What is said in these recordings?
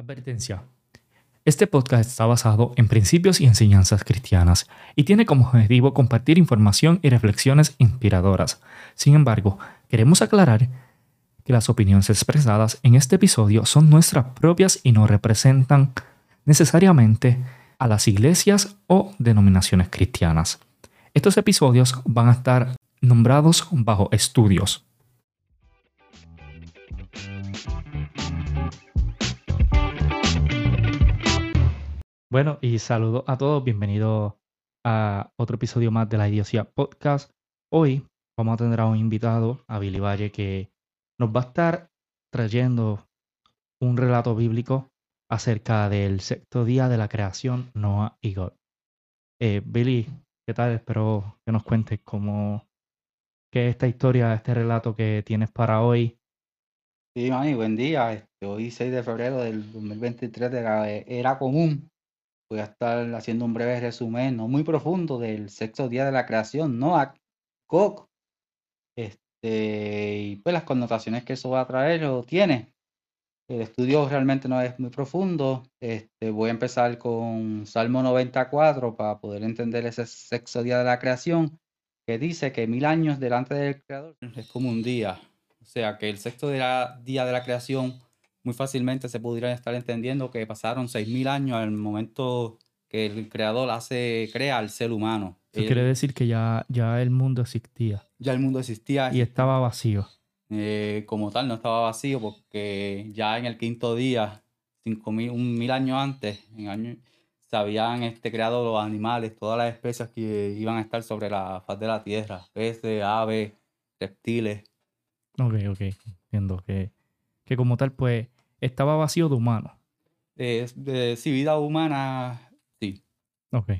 Advertencia. Este podcast está basado en principios y enseñanzas cristianas y tiene como objetivo compartir información y reflexiones inspiradoras. Sin embargo, queremos aclarar que las opiniones expresadas en este episodio son nuestras propias y no representan necesariamente a las iglesias o denominaciones cristianas. Estos episodios van a estar nombrados bajo estudios. Bueno, y saludos a todos, bienvenidos a otro episodio más de la Idiocia Podcast. Hoy vamos a tener a un invitado, a Billy Valle, que nos va a estar trayendo un relato bíblico acerca del sexto día de la creación, Noah y God. Eh, Billy, ¿qué tal? Espero que nos cuentes cómo, qué es esta historia, este relato que tienes para hoy. Sí, mami, buen día. Este, hoy 6 de febrero del 2023 de la era común. Voy a estar haciendo un breve resumen, no muy profundo, del sexto día de la creación, Noah, Gog, este, y pues las connotaciones que eso va a traer o tiene. El estudio realmente no es muy profundo. Este, voy a empezar con Salmo 94 para poder entender ese sexto día de la creación, que dice que mil años delante del Creador es como un día. O sea, que el sexto día de la creación muy fácilmente se pudiera estar entendiendo que pasaron 6.000 años al momento que el creador hace, crea al ser humano. Eso quiere decir que ya, ya el mundo existía. Ya el mundo existía. Y estaba vacío. Eh, como tal, no estaba vacío porque ya en el quinto día, cinco mil, un mil años antes, en año, se habían este, creado los animales, todas las especies que iban a estar sobre la faz de la tierra, peces, aves, reptiles. Ok, ok, entiendo que que como tal, pues, estaba vacío de humanos. de, sí, vida humana, sí. Ok.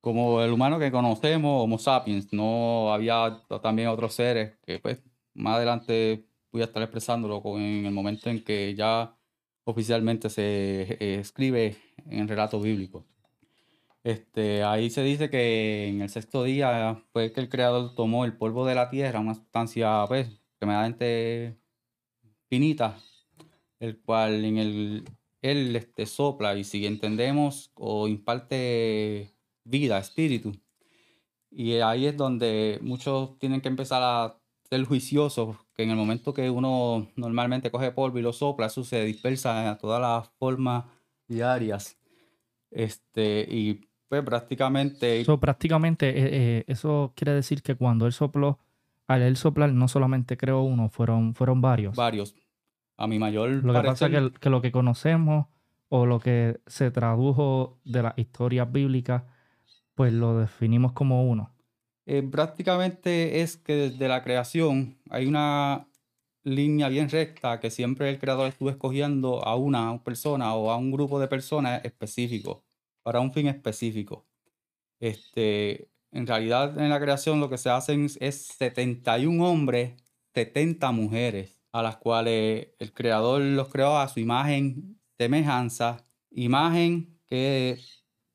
Como el humano que conocemos, Homo sapiens, no había también otros seres que, pues, más adelante voy a estar expresándolo en el momento en que ya oficialmente se eh, escribe en el relato bíblico. Este, ahí se dice que en el sexto día fue que el creador tomó el polvo de la tierra, una sustancia pues, extremadamente finita, el cual en el él este, sopla y si entendemos o imparte vida, espíritu. Y ahí es donde muchos tienen que empezar a ser juiciosos, que en el momento que uno normalmente coge polvo y lo sopla, eso se dispersa a todas las formas diarias. Este, y pues prácticamente... Eso prácticamente, eh, eh, eso quiere decir que cuando él sopló, al él soplar no solamente creó uno, fueron, fueron varios. Varios. A mi mayor Lo que pasa es que, lo que conocemos o lo que se tradujo de las historias bíblicas, pues lo definimos como uno. Eh, prácticamente es que desde la creación hay una línea bien recta que siempre el creador estuvo escogiendo a una persona o a un grupo de personas específico, para un fin específico. Este, en realidad en la creación lo que se hacen es 71 hombres, 70 mujeres a las cuales el creador los creó a su imagen, semejanza, imagen que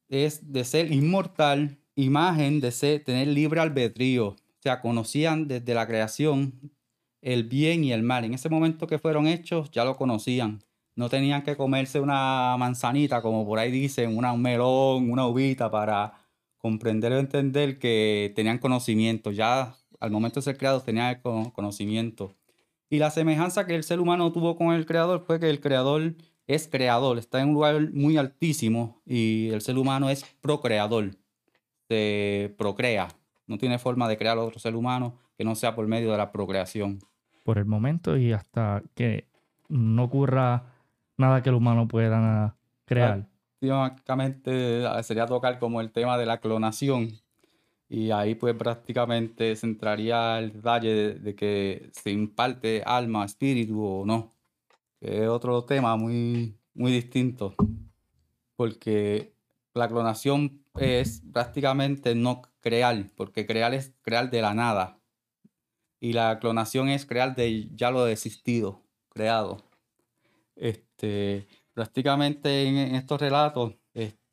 es de ser inmortal, imagen de ser, tener libre albedrío. O sea, conocían desde la creación el bien y el mal. En ese momento que fueron hechos, ya lo conocían. No tenían que comerse una manzanita, como por ahí dicen, una, un melón, una uvita, para comprender o entender que tenían conocimiento. Ya al momento de ser creados tenían conocimiento. Y la semejanza que el ser humano tuvo con el creador fue que el creador es creador, está en un lugar muy altísimo y el ser humano es procreador, se procrea, no tiene forma de crear otro ser humano que no sea por medio de la procreación. Por el momento y hasta que no ocurra nada que el humano pueda crear. Prácticamente sería tocar como el tema de la clonación, y ahí pues prácticamente se entraría el detalle de, que se imparte alma, espíritu o no. Es otro tema muy, muy distinto. Porque la clonación es prácticamente no crear, porque crear es crear de la nada. Y la clonación es crear de ya lo existido, creado. Este, prácticamente en, en estos relatos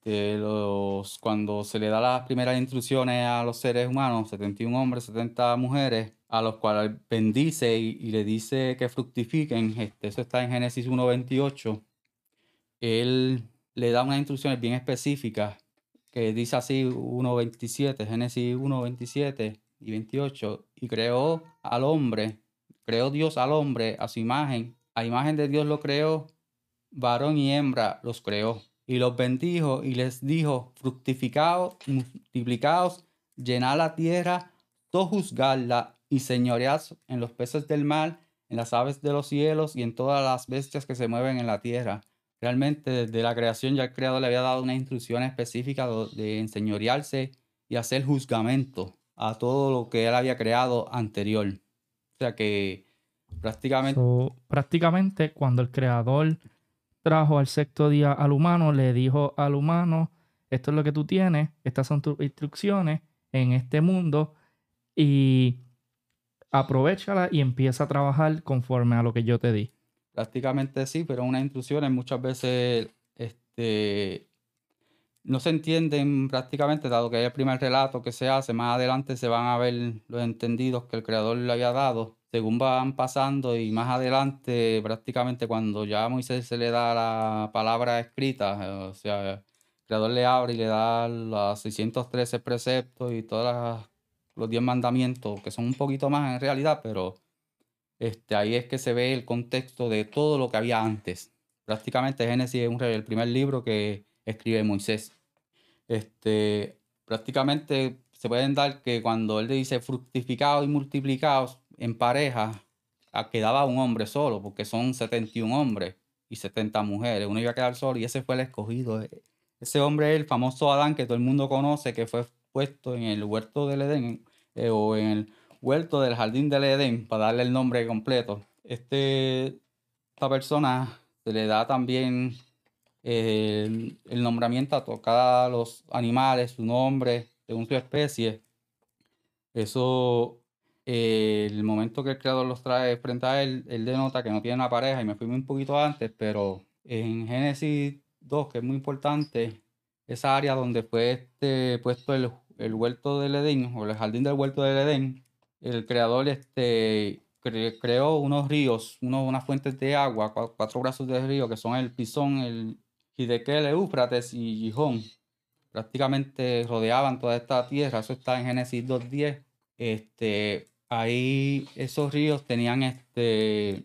los, cuando se le da las primeras instrucciones a los seres humanos, 71 hombres, 70 mujeres, a los cuales bendice y, le dice que fructifiquen, este, eso está en Génesis 1.28, él le da unas instrucciones bien específicas que dice así 1.27, Génesis 1.27 y 28, y creó al hombre, creó Dios al hombre a su imagen, a imagen de Dios lo creó, varón y hembra los creó, y los bendijo y les dijo, fructificaos, multiplicaos, llenad la tierra, sojuzgadla y señoread en los peces del mar, en las aves de los cielos y en todas las bestias que se mueven en la tierra Realmente desde la creación ya el creador le había dado una instrucción específica de enseñorearse y hacer juzgamento a todo lo que él había creado anterior. O sea que prácticamente... prácticamente cuando el creador trajo al sexto día al humano, le dijo al humano, esto es lo que tú tienes, estas son tus instrucciones en este mundo y aprovechala y empieza a trabajar conforme a lo que yo te di. Prácticamente sí, pero unas instrucciones muchas veces este, no se entienden prácticamente, dado que es el primer relato que se hace, más adelante se van a ver los entendidos que el creador le había dado, según van pasando y más adelante prácticamente cuando ya a Moisés se le da la palabra escrita, o sea, el creador le abre y le da los 613 preceptos y todos los 10 mandamientos, que son un poquito más en realidad, pero este, ahí es que se ve el contexto de todo lo que había antes. Prácticamente Génesis es el primer libro que escribe Moisés. Este, prácticamente se pueden dar que cuando él dice fructificados y multiplicados en pareja, quedaba un hombre solo, porque son 71 hombres y 70 mujeres. Uno iba a quedar solo y ese fue el escogido. Ese hombre es el famoso Adán que todo el mundo conoce, que fue puesto en el huerto del Edén eh, o en el huerto del jardín del Edén, para darle el nombre completo. Este, esta persona se le da también el, nombramiento a cada los animales, su nombre, según su especie. Eso, eh, el momento que el creador los trae frente a él, él denota que no tiene una pareja y me fui un poquito antes, pero en Génesis 2, que es muy importante, esa área donde fue este, puesto el, el huerto del Edén, o el jardín del huerto del Edén, el creador este, creó unos ríos, unos, unas fuentes de agua, cuatro, brazos de río, que son el Pisón, el Hidekel, el Éufrates y Gijón. Prácticamente rodeaban toda esta tierra. Eso está en Génesis 2.10. Este, ahí esos ríos tenían este,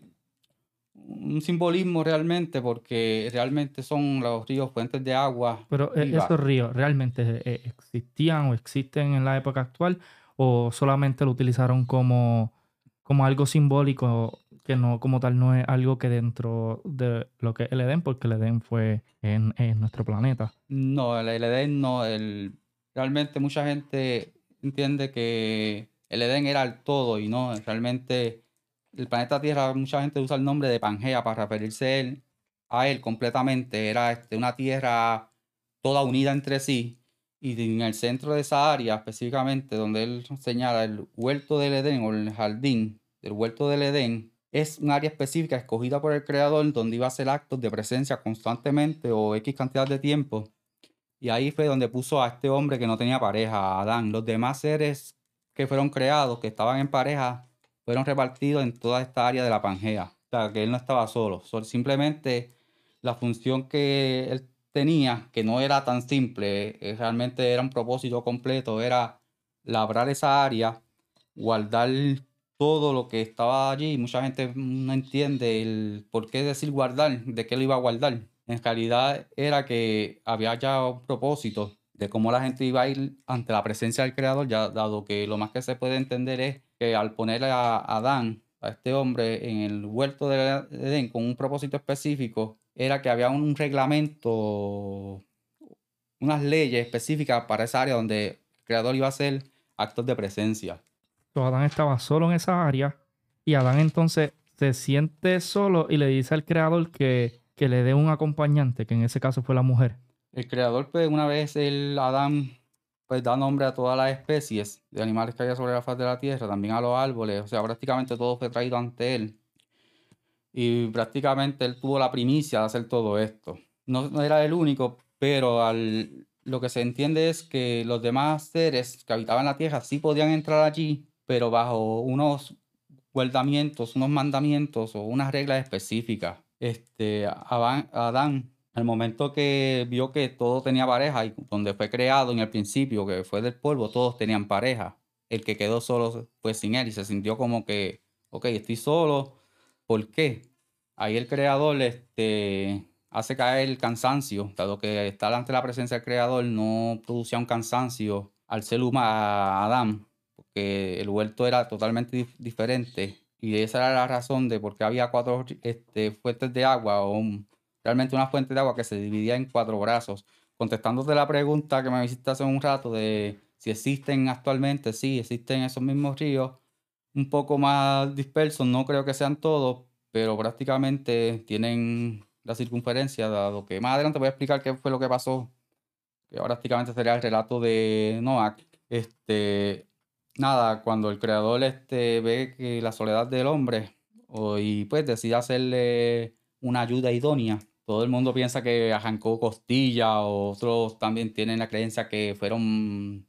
un simbolismo realmente porque realmente son los ríos fuentes de agua. Pero eh, esos ríos realmente eh, existían o existen en la época actual o solamente lo utilizaron como, como algo simbólico que no como tal no es algo que dentro de lo que es el Edén, porque el Edén fue en, nuestro planeta. No, el, Edén no, el, realmente mucha gente entiende que el Edén era el todo y no, realmente el planeta Tierra, mucha gente usa el nombre de Pangea para referirse a él, a él completamente, era este, una tierra toda unida entre sí, y en el centro de esa área, específicamente donde él señala el huerto del Edén o el jardín del huerto del Edén, es un área específica escogida por el creador donde iba a hacer actos de presencia constantemente o X cantidad de tiempo. Y ahí fue donde puso a este hombre que no tenía pareja, a Adán. Los demás seres que fueron creados, que estaban en pareja, fueron repartidos en toda esta área de la Pangea. O sea, que él no estaba solo. Simplemente la función que él tenía, que no era tan simple, eh, realmente era un propósito completo, era labrar esa área, guardar todo lo que estaba allí. Mucha gente no entiende el por qué decir guardar, de qué lo iba a guardar. En realidad era que había ya un propósito de cómo la gente iba a ir ante la presencia del Creador, ya dado que lo más que se puede entender es que al poner a Adán, a este hombre, en el huerto de Edén con un propósito específico, era que había un reglamento, unas leyes específicas para esa área donde el creador iba a hacer actos de presencia. Adán estaba solo en esa área y Adán entonces se siente solo y le dice al creador que, que le dé un acompañante, que en ese caso fue la mujer. El creador, pues una vez el Adán pues da nombre a todas las especies de animales que había sobre la faz de la tierra, también a los árboles, o sea, prácticamente todo fue traído ante él y prácticamente él tuvo la primicia de hacer todo esto. No, era el único, pero al, lo que se entiende es que los demás seres que habitaban la tierra sí podían entrar allí, pero bajo unos guardamientos, unos mandamientos o unas reglas específicas. Este, Adán, Al momento que vio que todo tenía pareja y donde fue creado en el principio, que fue del polvo, todos tenían pareja. El que quedó solo fue sin él y se sintió como que, ok, estoy solo. ¿Por qué? Ahí el creador este, hace caer el cansancio, dado que estar ante la presencia del creador no producía un cansancio al ser humano, a Adán, porque el huerto era totalmente diferente y esa era la razón de por qué había cuatro este, fuentes de agua o realmente una fuente de agua que se dividía en cuatro brazos. Contestándote la pregunta que me hiciste hace un rato de si existen actualmente, sí, existen esos mismos ríos, un poco más dispersos, no creo que sean todos, pero prácticamente tienen la circunferencia, dado que más adelante voy a explicar qué fue lo que pasó, que prácticamente sería el relato de Noah. Este, nada, cuando el creador este, ve que la soledad del hombre y pues decide hacerle una ayuda idónea, todo el mundo piensa que arrancó costilla, otros también tienen la creencia que fueron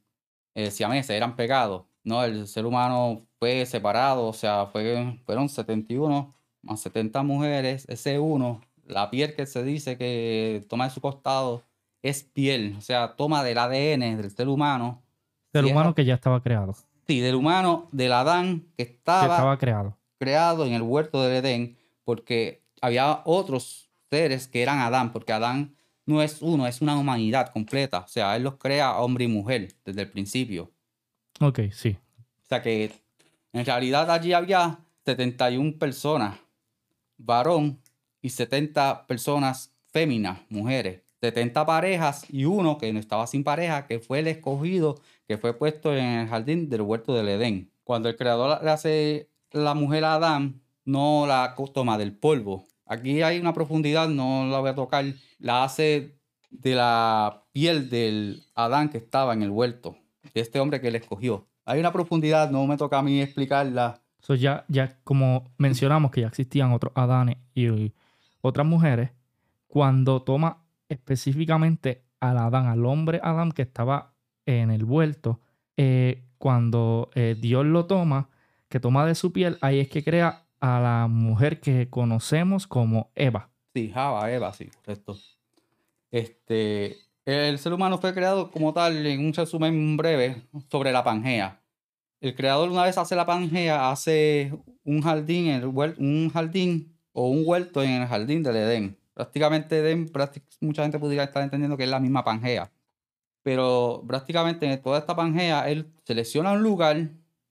eh, siameses, eran pegados. No, el ser humano fue separado, o sea, fue, fueron 71 más 70 mujeres, ese uno, la piel que se dice que toma de su costado es piel, o sea, toma del ADN del ser humano. Del humano que ya estaba creado. Sí, del humano, del Adán que estaba, que estaba creado. creado en el huerto del Edén, porque había otros seres que eran Adán, porque Adán no es uno, es una humanidad completa. O sea, él los crea hombre y mujer desde el principio. Ok, sí. O sea que en realidad allí había 71 personas, varón, y 70 personas féminas, mujeres. 70 parejas y uno que no estaba sin pareja, que fue el escogido, que fue puesto en el jardín del huerto del Edén. Cuando el creador le hace la mujer a Adán, no la toma del polvo. Aquí hay una profundidad, no la voy a tocar. La hace de la piel del Adán que estaba en el huerto, este hombre que le escogió. Hay una profundidad, no me toca a mí explicarla. So ya, ya como mencionamos que ya existían otros Adanes y otras mujeres, cuando toma específicamente al Adán, al hombre Adán que estaba en el vuelto, eh, cuando eh, Dios lo toma, que toma de su piel, ahí es que crea a la mujer que conocemos como Eva. Sí, Java, Eva, sí, correcto. Este, el ser humano fue creado como tal, en un resumen breve, sobre la Pangea. El creador una vez hace la Pangea, hace un jardín, en el un jardín o un huerto en el jardín del Edén prácticamente Edén, mucha gente podría estar entendiendo que es la misma Pangea. Pero prácticamente en toda esta Pangea, él selecciona un lugar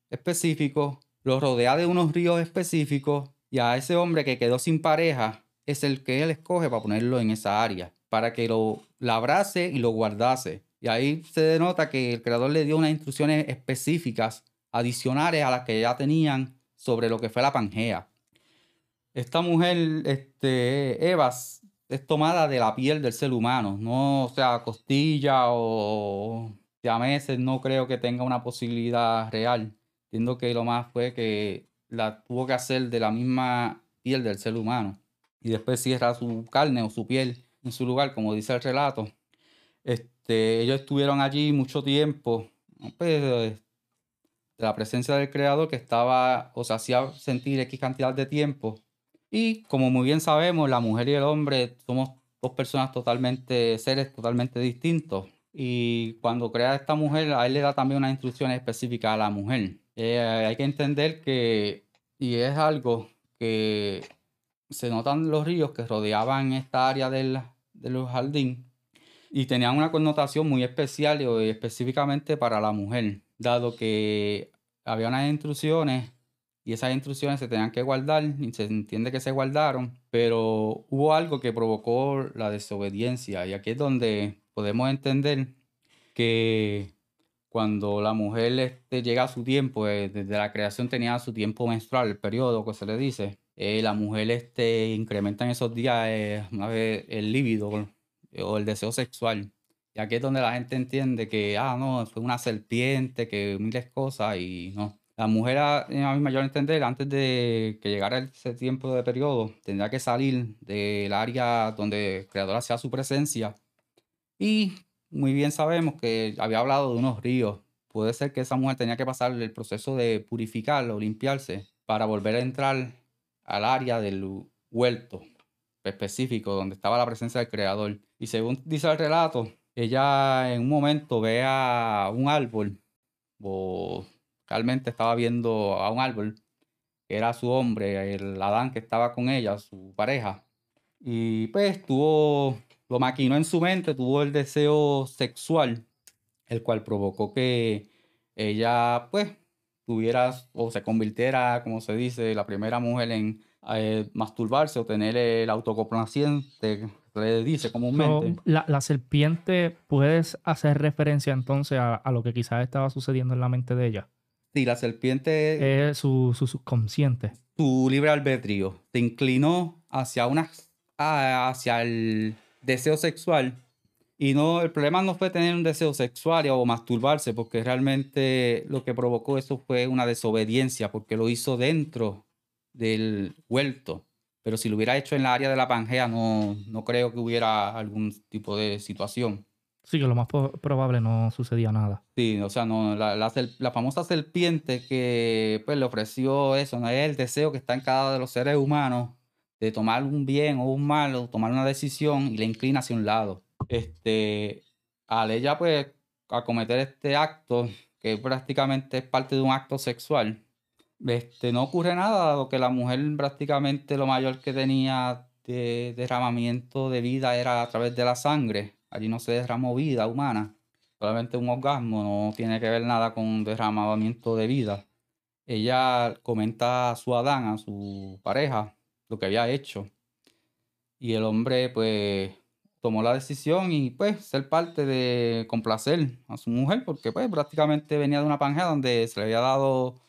específico, lo rodea de unos ríos específicos y a ese hombre que quedó sin pareja es el que él escoge para ponerlo en esa área, para que lo labrase y lo guardase. Y ahí se denota que el creador le dio unas instrucciones específicas, adicionales a las que ya tenían sobre lo que fue la Pangea. Esta mujer, este, Evas, es tomada de la piel del ser humano, no, o sea, costilla o a meses no creo que tenga una posibilidad real. Entiendo que lo más fue que la tuvo que hacer de la misma piel del ser humano y después cierra su carne o su piel en su lugar, como dice el relato. Este, ellos estuvieron allí mucho tiempo, pues, de la presencia del creador que estaba, o sea, hacía sentir X cantidad de tiempo y como muy bien sabemos, la mujer y el hombre somos dos personas totalmente, seres totalmente distintos. Y cuando crea esta mujer, a él le da también unas instrucciones específicas a la mujer. Eh, hay que entender que, y es algo que se notan los ríos que rodeaban esta área del, del jardín y tenían una connotación muy especial y específicamente para la mujer, dado que había unas instrucciones y esas instrucciones se tenían que guardar y se entiende que se guardaron, pero hubo algo que provocó la desobediencia y aquí es donde podemos entender que cuando la mujer este, llega a su tiempo, eh, desde la creación tenía su tiempo menstrual, el periodo que se le dice, eh, la mujer este, incrementa en esos días eh, una vez el líbido o el deseo sexual. Y aquí es donde la gente entiende que, ah, no, fue una serpiente, que miles cosas y no. La mujer, a, mi mayor entender, antes de que llegara ese tiempo de periodo, tendría que salir del área donde el creador hacía su presencia. Y muy bien sabemos que había hablado de unos ríos. Puede ser que esa mujer tenía que pasar el proceso de purificarlo, limpiarse, para volver a entrar al área del huerto. específico donde estaba la presencia del creador. Y según dice el relato, ella en un momento ve a un árbol, o realmente estaba viendo a un árbol, que era su hombre, el Adán que estaba con ella, su pareja. Y pues tuvo, lo maquinó en su mente, tuvo el deseo sexual, el cual provocó que ella pues tuviera o se convirtiera, como se dice, la primera mujer en eh, masturbarse o tener el autocomplaciente, le dice comúnmente. la, serpiente, ¿puedes hacer referencia entonces a, lo que quizás estaba sucediendo en la mente de ella? Sí, la serpiente... Es su, su subconsciente. Su libre albedrío. Se inclinó hacia, una, hacia el deseo sexual y no, el problema no fue tener un deseo sexual o masturbarse, porque realmente lo que provocó eso fue una desobediencia, porque lo hizo dentro del huerto. Pero si lo hubiera hecho en la área de la Pangea, no, no creo que hubiera algún tipo de situación. Sí, que lo más probable no sucedía nada. Sí, o sea, no, la, la, famosa serpiente que pues, le ofreció eso, no es el deseo que está en cada de los seres humanos de tomar un bien o un mal, o tomar una decisión y le inclina hacia un lado este, al ella pues a cometer este acto, que prácticamente es parte de un acto sexual, este, no ocurre nada, dado que la mujer prácticamente lo mayor que tenía de derramamiento de vida era a través de la sangre. Allí no se derramó vida humana, solamente un orgasmo, no tiene que ver nada con derramamiento de vida. Ella comenta a su Adán, a su pareja, lo que había hecho. Y el hombre, pues, tomó la decisión y pues ser parte de complacer a su mujer, porque pues prácticamente venía de una pangea donde se le había dado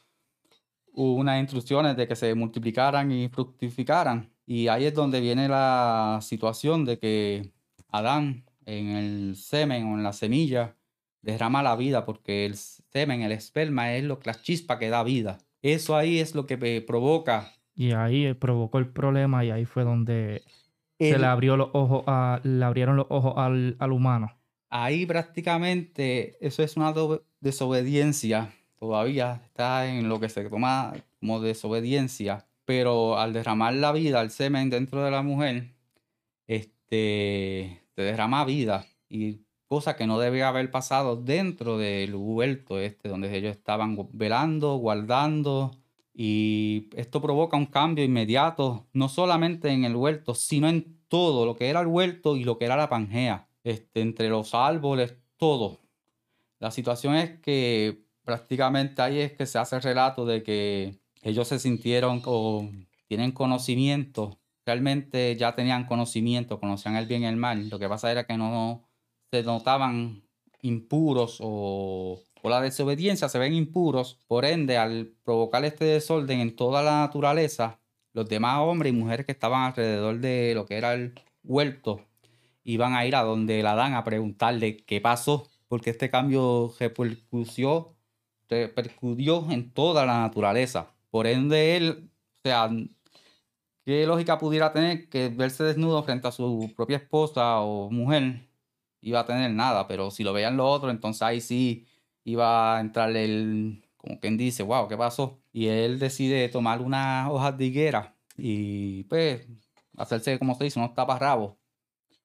unas instrucciones de que se multiplicaran y fructificaran. Y ahí es donde viene la situación de que Adán en el semen o en la semilla derrama la vida, porque el semen, el esperma es lo, la chispa que da vida. Eso ahí es lo que provoca. Y ahí provocó el problema y ahí fue donde se le abrió los ojos a, le abrieron los ojos al, humano. Ahí prácticamente eso es una desobediencia. Todavía está en lo que se toma como desobediencia. Pero al derramar la vida, el semen dentro de la mujer, este, te derrama vida. Y cosa que no debe haber pasado dentro del huerto este, donde ellos estaban velando, guardando, y esto provoca un cambio inmediato, no solamente en el huerto, sino en todo lo que era el huerto y lo que era la Pangea, este, entre los árboles, todo. La situación es que prácticamente ahí es que se hace el relato de que ellos se sintieron o tienen conocimiento, realmente ya tenían conocimiento, conocían el bien y el mal. Lo que pasa era que no se notaban impuros o la desobediencia se ven impuros, por ende, al provocar este desorden en toda la naturaleza, los demás hombres y mujeres que estaban alrededor de lo que era el huerto iban a ir a donde la dan a preguntarle qué pasó, porque este cambio repercutió, repercutió en toda la naturaleza. Por ende, él, o sea, ¿qué lógica pudiera tener que verse desnudo frente a su propia esposa o mujer? Iba a tener nada, pero si lo veían los otros, entonces ahí sí iba a entrarle el, como quien dice, wow, ¿qué pasó? Y él decide tomar unas hojas de higuera y pues hacerse, como se dice, unos taparrabos.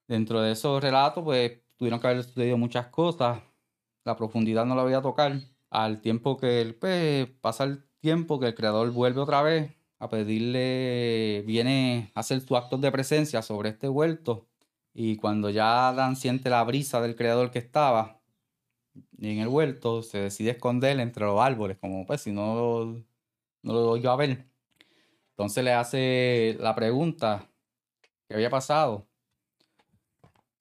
Dentro de esos relatos, pues tuvieron que haber sucedido muchas cosas. La profundidad no la voy a tocar. Al tiempo que él, pues, pasa el tiempo que el creador vuelve otra vez a pedirle, viene a hacer su acto de presencia sobre este huerto. Y cuando ya Dan siente la brisa del creador que estaba, en el huerto, se decide esconder entre los árboles, como pues si no, no lo doy yo a ver. Entonces le hace la pregunta que había pasado.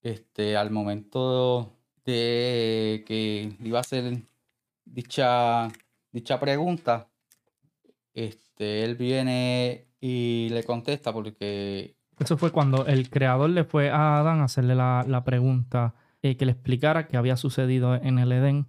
Este, al momento de que iba a hacer dicha, dicha pregunta, este, él viene y le contesta porque... Eso fue cuando el creador le fue a Adán a hacerle la, la pregunta eh, que le explicara qué había sucedido en el Edén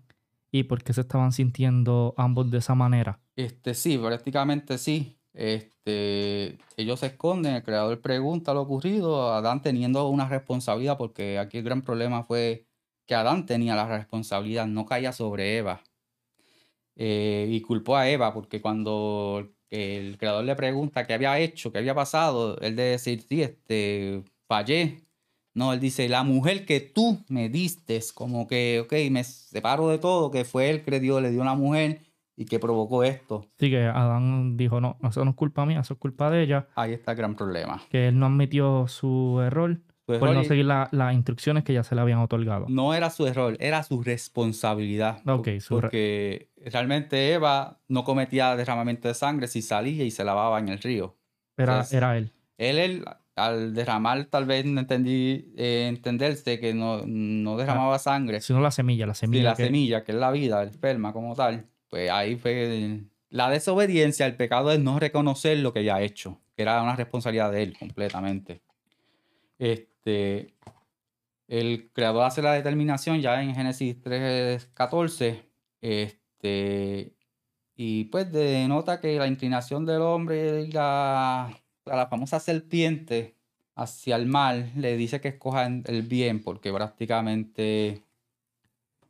y por qué se estaban sintiendo ambos de esa manera. Este, sí, prácticamente sí. Este, ellos se esconden, el creador pregunta lo ocurrido, Adán teniendo una responsabilidad, porque aquí el gran problema fue que Adán tenía la responsabilidad, no caía sobre Eva. Eh, y culpó a Eva, porque cuando el creador le pregunta qué había hecho, qué había pasado, él de decir, sí, este, fallé. No, él dice, la mujer que tú me diste, como que, ok, me separo de todo, que fue él que le dio, le dio una mujer y que provocó esto. Sí, que Adán dijo, no, eso no es culpa mía, eso es culpa de ella. Ahí está el gran problema. Que él no admitió su error Su por error no seguir la- las instrucciones que ya se le habían otorgado. no era su error, era su responsabilidad. Ok, su re- Porque realmente Eva no cometía derramamiento de sangre si salía y se lavaba en el río. Era, Entonces, era él. Él, él, al derramar, tal vez no entendí, eh, entenderse que no, no derramaba sangre, Sino la semilla, la Sí, semilla. la que- semilla, que es la vida, el esperma como tal, pues ahí fue la desobediencia, el pecado es no reconocer lo que había hecho, que era una responsabilidad de él completamente. Este, el creador hace la determinación ya en Génesis 3.14, este, y pues denota que la inclinación del hombre y la, la famosa serpiente hacia el mal le dice que escoja el bien, porque prácticamente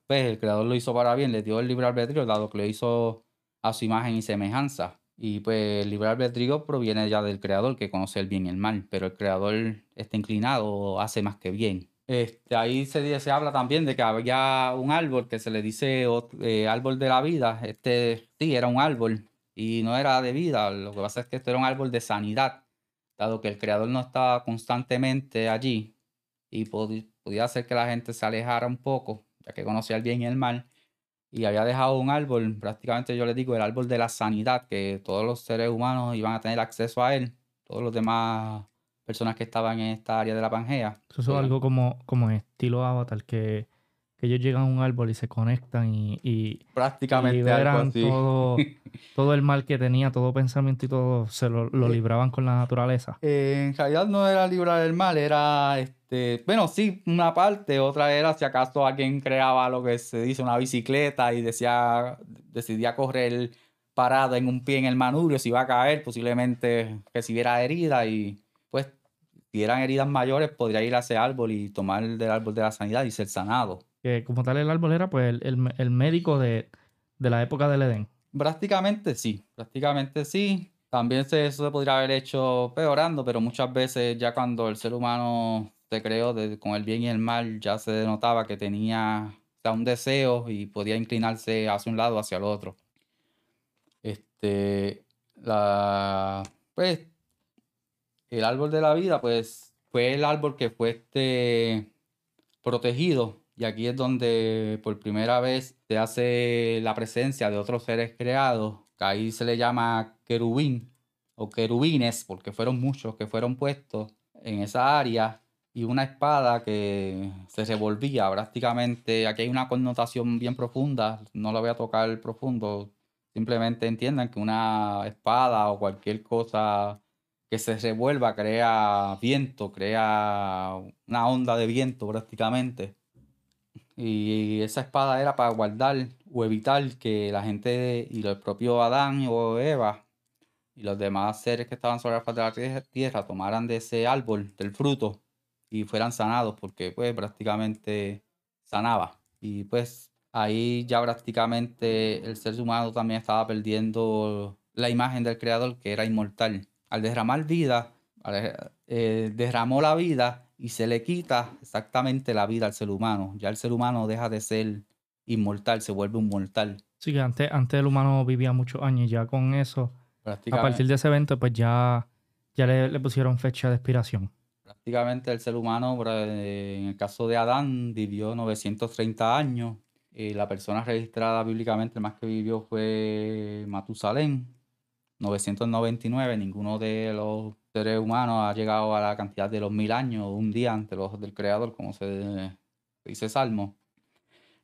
pues el creador lo hizo para bien, le dio el libre albedrío, dado que lo hizo a su imagen y semejanza. Y pues el libre albedrío proviene ya del creador que conoce el bien y el mal, pero el creador está inclinado, hace más que bien. Este, ahí se, se habla también de que había un árbol que se le dice eh, árbol de la vida. Este sí, era un árbol y no era de vida. Lo que pasa es que esto era un árbol de sanidad, dado que el creador no estaba constantemente allí y podía hacer que la gente se alejara un poco, ya que conocía el bien y el mal, y había dejado un árbol, prácticamente yo les digo, el árbol de la sanidad, que todos los seres humanos iban a tener acceso a él, todos los demás personas que estaban en esta área de la Pangea. Eso es algo como, como estilo Avatar, que, que ellos llegan a un árbol y se conectan y, y, y prácticamente algo liberan así. todo, todo el mal que tenía, todo pensamiento y todo, se lo, lo Eh, libraban con la naturaleza. Eh, en realidad no era librar el mal, era este, bueno, sí, una parte, otra era si acaso alguien creaba lo que se dice una bicicleta y decía, decidía correr parado en un pie en el manubrio, si iba a caer, posiblemente recibiera herida y pues si eran heridas mayores podría ir a ese árbol y tomar del árbol de la sanidad y ser sanado. Que como tal el árbol era pues el, el- el médico de, de la época del Edén. Prácticamente sí, prácticamente sí. También se, eso se podría haber hecho peorando, pero muchas veces ya cuando el ser humano se creó con el bien y el mal, ya se denotaba que tenía o un deseo y podía inclinarse hacia un lado o hacia el otro. Este, la, pues, el árbol de la vida, pues, fue el árbol que fue este, protegido. Y aquí es donde por primera vez se hace la presencia de otros seres creados, que ahí se le llama querubín o querubines, porque fueron muchos que fueron puestos en esa área, y una espada que se revolvía prácticamente. Aquí hay una connotación bien profunda, no la voy a tocar profundo, simplemente entiendan que una espada o cualquier cosa que se revuelva crea viento, crea una onda de viento prácticamente. Y esa espada era para guardar o evitar que la gente y el propio Adán o Eva y los demás seres que estaban sobre la faz de la tie- tierra tomaran de ese árbol, del fruto, y fueran sanados, porque pues prácticamente sanaba. Y pues ahí ya prácticamente el ser humano también estaba perdiendo la imagen del creador que era inmortal. Al derramar vida, eh, derramó la vida y se le quita exactamente la vida al ser humano. Ya el ser humano deja de ser inmortal, se vuelve un mortal. Sí, que antes, antes el humano vivía muchos años y ya con eso, a partir de ese evento, pues ya, ya le, le pusieron fecha de expiración. prácticamente el ser humano, eh, en el caso de Adán, vivió 930 años. Y la persona registrada bíblicamente más que vivió fue Matusalén, 999. Ninguno de los seres humanos ha llegado a la cantidad de los mil años, un día ante los ojos del Creador, como se dice Salmo.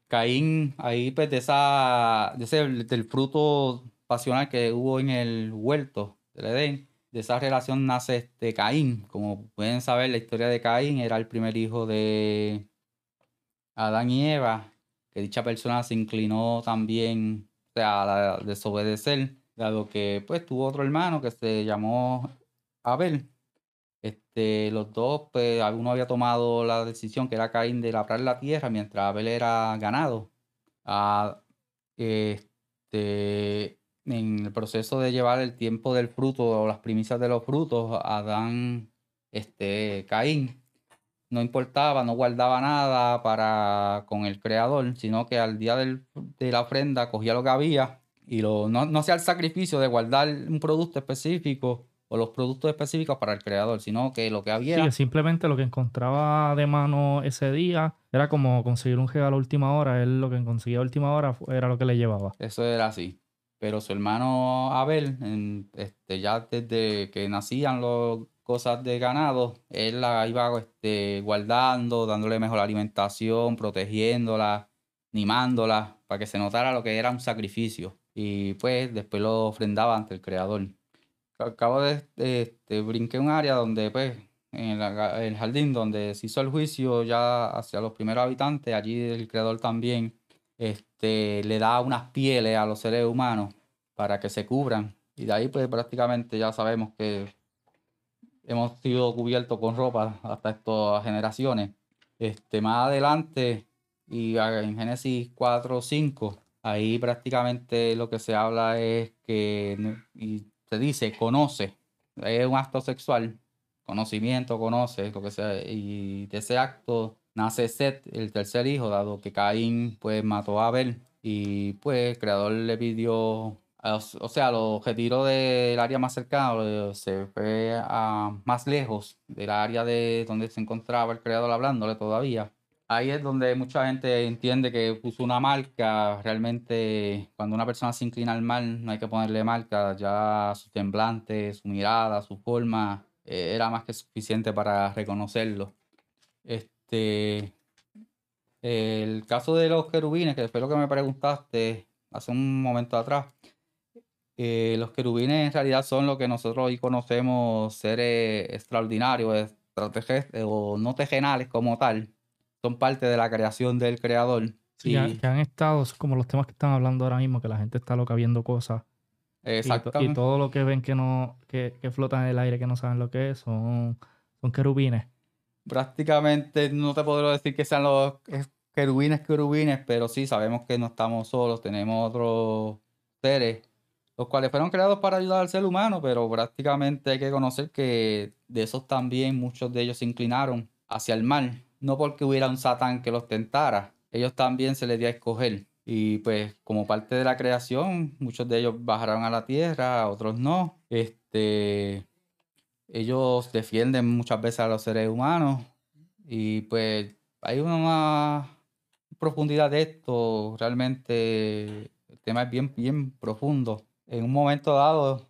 Caín, ahí pues de, esa, de ese, del fruto pasional que hubo en el huerto del Edén, de esa relación nace este Caín. Como pueden saber, la historia de Caín era el primer hijo de Adán y Eva, que dicha persona se inclinó también o sea, a desobedecer, dado que pues tuvo otro hermano que se llamó Abel. Este, los dos, pues uno había tomado la decisión que era Caín de labrar la tierra mientras Abel era ganado. Ah, este, en el proceso de llevar el tiempo del fruto o las primicias de los frutos, Adán, este, Caín, no importaba, no guardaba nada para con el creador, sino que al día del, de la ofrenda cogía lo que había y lo, no, no hacía el sacrificio de guardar un producto específico o los productos específicos para el creador, sino que lo que había... Sí, simplemente lo que encontraba de mano ese día era como conseguir un regalo a última hora, él lo que conseguía a última hora era lo que le llevaba. Eso era así. Pero su hermano Abel, este, ya desde que nacían las cosas de ganado, él la iba este, guardando, dándole mejor alimentación, protegiéndola, animándola, para que se notara lo que era un sacrificio. Y pues después lo ofrendaba ante el Creador acabo de, este, brinqué un área donde, pues, en el jardín donde se hizo el juicio ya hacia los primeros habitantes, allí el creador también este, le da unas pieles a los seres humanos para que se cubran. Y de ahí, pues, prácticamente ya sabemos que hemos sido cubiertos con ropa hasta estas generaciones. Este, más adelante, y en Génesis 4 o 5, ahí prácticamente lo que se habla es que, se dice conoce, es un acto sexual, conocimiento, conoce, lo que sea, y de ese acto nace Seth, el tercer hijo, dado que Caín pues mató a Abel y pues el creador le pidió, o sea, lo retiró del área más cercana, se fue a más lejos del área de donde se encontraba el creador hablándole todavía ahí es donde mucha gente entiende que puso una marca. Realmente, cuando una persona se inclina al mal, no hay que ponerle marca. Ya su temblante, su mirada, su forma, eh, era más que suficiente para reconocerlo. Este, el caso de los querubines, que fue lo que me preguntaste hace un momento atrás. Eh, los querubines en realidad son lo que nosotros hoy conocemos seres extraordinarios, o no tejenales como tal son parte de la creación del creador. Sí, que, han estado, como los temas que están hablando ahora mismo, que la gente está loca viendo cosas. Exactamente. Y, todo lo que ven que no, que, que, flotan en el aire, que no saben lo que es, son, son querubines. Prácticamente no te puedo decir que sean los querubines, querubines, pero sí sabemos que no estamos solos, tenemos otros seres, los cuales fueron creados para ayudar al ser humano, pero prácticamente hay que conocer que de esos también muchos de ellos se inclinaron hacia el mal no porque hubiera un Satán que los tentara, ellos también se les dio a escoger. Y pues como parte de la creación, muchos de ellos bajaron a la tierra, otros no. Este, ellos defienden muchas veces a los seres humanos y pues hay una profundidad de esto, realmente el tema es bien, bien profundo. En un momento dado,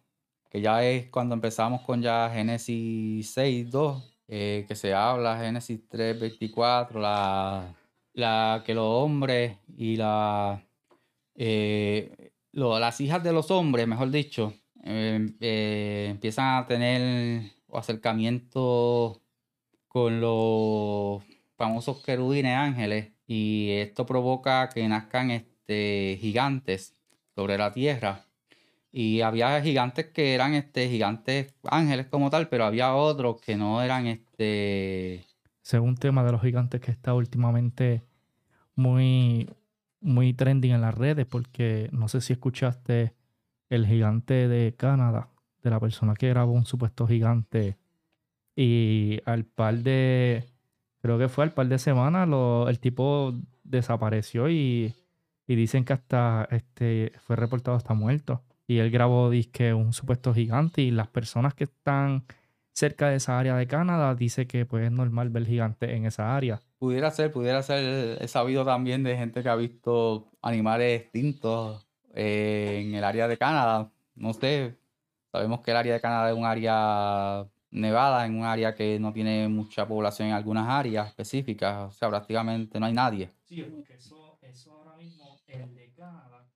que ya es cuando empezamos con ya Génesis 6, 2, eh, que se habla, Génesis 3.24, la, la, que los hombres y la, eh, las hijas de los hombres, mejor dicho, em, eh, empiezan a tener acercamiento con los famosos querubines ángeles y esto provoca que nazcan este, gigantes sobre la tierra y había gigantes que eran este, gigantes ángeles como tal, pero había otros que no eran este. Según tema de los gigantes que está últimamente muy, muy trending en las redes, porque no sé si escuchaste el gigante de Canadá, de la persona que grabó un supuesto gigante. Y al par de. Creo que fue al par de semanas, el tipo desapareció y, y dicen que hasta este, fue reportado hasta muerto y él grabó disque un supuesto gigante y las personas que están cerca de esa área de Canadá dice que pues es normal ver gigantes en esa área. Pudiera ser, pudiera ser, he sabido también de gente que ha visto animales extintos eh, en el área de Canadá. No sé, sabemos que el área de Canadá es un área nevada, en un área que no tiene mucha población en algunas áreas específicas, o sea, prácticamente no hay nadie. Sí, porque eso, eso ahora mismo, el de Canadá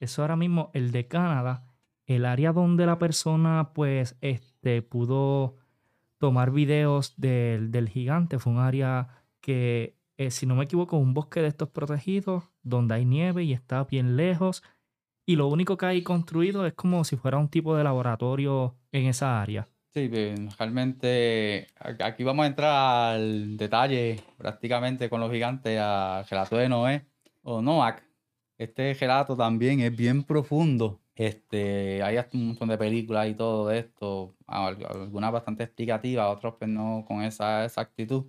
eso ahora mismo, el de Canadá, el área donde la persona pues este, pudo tomar videos del, gigante fue un área que, eh, si no me equivoco, un bosque de estos protegidos, donde hay nieve y está bien lejos. Y lo único que hay construido es como si fuera un tipo de laboratorio en esa área. Sí, realmente aquí vamos a entrar al detalle prácticamente con los gigantes, al relato de Noé o Noac, Este relato también es bien profundo. Este, hay hasta un montón de películas y todo de esto, algunas bastante explicativas, otras pues no con esa exactitud.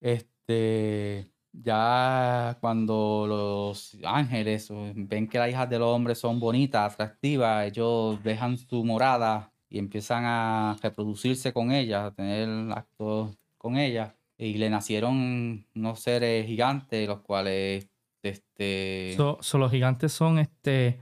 Este, ya cuando los ángeles ven que las hijas de los hombres son bonitas, atractivas, ellos dejan su morada y empiezan a reproducirse con ellas, a tener actos con ellas. Y le nacieron unos seres gigantes, los cuales este... los gigantes son, este,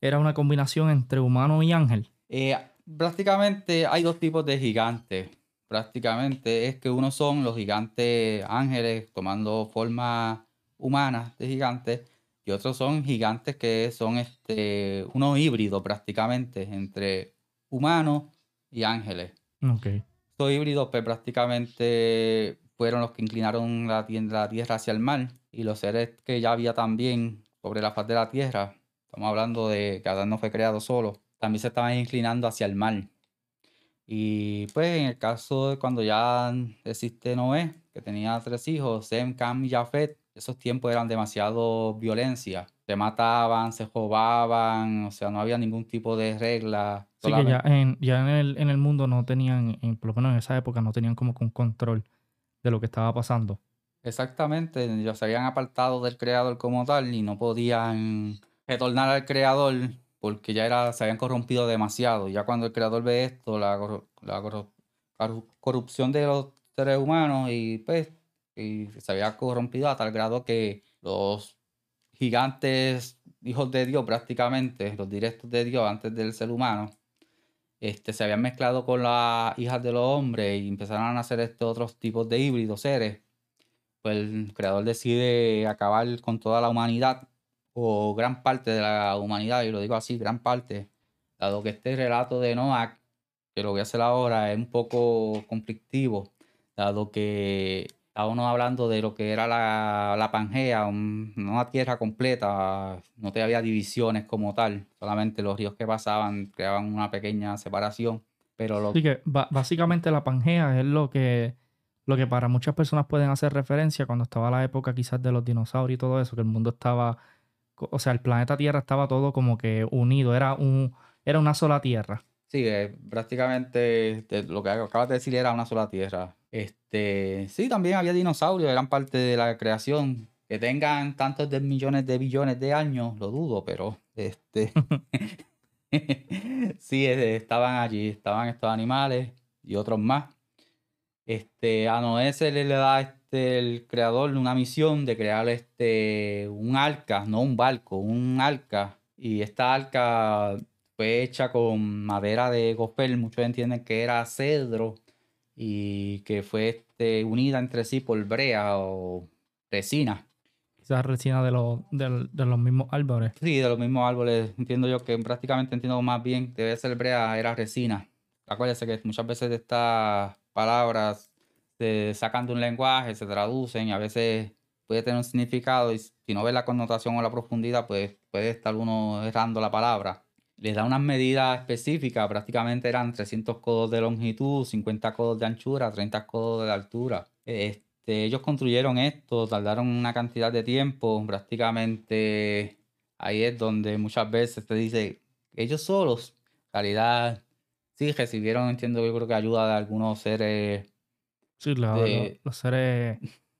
era una combinación entre humano y ángel. Eh, prácticamente hay dos tipos de gigantes. Prácticamente es que uno son los gigantes ángeles tomando forma humana de gigantes y otros son gigantes que son este, uno híbrido prácticamente entre humanos y ángeles. Okay. Estos híbridos pues, prácticamente fueron los que inclinaron la, la tierra hacia el mar y los seres que ya había también sobre la faz de la tierra, estamos hablando de que Adán no fue creado solo, también se estaban inclinando hacia el mar. Y pues en el caso de cuando ya existe Noé, que tenía tres hijos, Sem, Cam y Jafet, esos tiempos eran demasiado violencia. Se mataban, se robaban, o sea, no había ningún tipo de regla. Sí, que ya, en, ya en, el, en el mundo no tenían, en, por lo menos en esa época, no tenían como un control de lo que estaba pasando. Exactamente, ellos se habían apartado del creador como tal y no podían retornar al creador porque ya era, se habían corrompido demasiado. Ya cuando el creador ve esto, la, corrupción de los seres humanos y pues y se había corrompido a tal grado que los gigantes hijos de Dios prácticamente, los directos de Dios antes del ser humano, este, se habían mezclado con las hijas de los hombres y empezaron a nacer estos otros tipos de híbridos, seres pues el creador decide acabar con toda la humanidad o gran parte de la humanidad, y lo digo así, gran parte, dado que este relato de Noah, que lo voy a hacer ahora, es un poco conflictivo, dado que estábamos hablando de lo que era la, la Pangea, una tierra completa, no te había divisiones como tal, solamente los ríos que pasaban creaban una pequeña separación. Pero lo... Que básicamente la Pangea es lo que lo que para muchas personas pueden hacer referencia cuando estaba la época quizás de los dinosaurios y todo eso, que el mundo estaba, o sea, el planeta Tierra estaba todo como que unido, era, un, era una sola Tierra. Sí, eh, prácticamente lo que acabas de decir era una sola Tierra. Este, sí, también había dinosaurios, eran parte de la creación. Que tengan tantos de millones de billones de años, lo dudo, pero este, sí, eh, estaban allí, estaban estos animales y otros más. Este, a Noé se le, da este, el creador una misión de crear este, un arca, no un barco, un arca. Y esta arca fue hecha con madera de gospel, muchos entienden que era cedro y que fue este, unida entre sí por brea o resina. Quizás resina de, los, de, de, los mismos árboles. Sí, de los mismos árboles. Entiendo yo que prácticamente entiendo más bien, debe ser brea, era resina. Acuérdense que muchas veces estas palabras se sacan de un lenguaje, se traducen y a veces puede tener un significado y si no ves la connotación o la profundidad, pues puede estar uno errando la palabra. Les da unas medidas específicas, prácticamente eran 300 codos de longitud, 50 codos de anchura, 30 codos de altura. Este, ellos construyeron esto, tardaron una cantidad de tiempo, prácticamente ahí es donde muchas veces te dice, ellos solos, calidad sí recibieron, entiendo, yo creo que ayuda de algunos seres. Sí, los seres.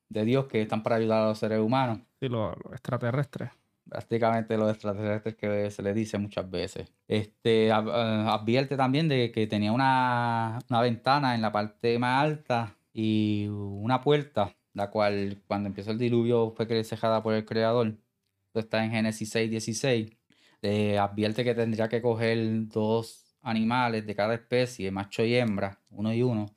De Dios que están para ayudar a los seres humanos. Sí, los, extraterrestres. Prácticamente los extraterrestres que se les dice muchas veces. Este, eh, advierte también de que tenía una, una ventana en la parte más alta y una puerta, la cual cuando empezó el diluvio fue cejada por el creador. Esto está en Génesis 6, 16. Le advierte que tendría que coger dos animales de cada especie, macho y hembra, uno y uno.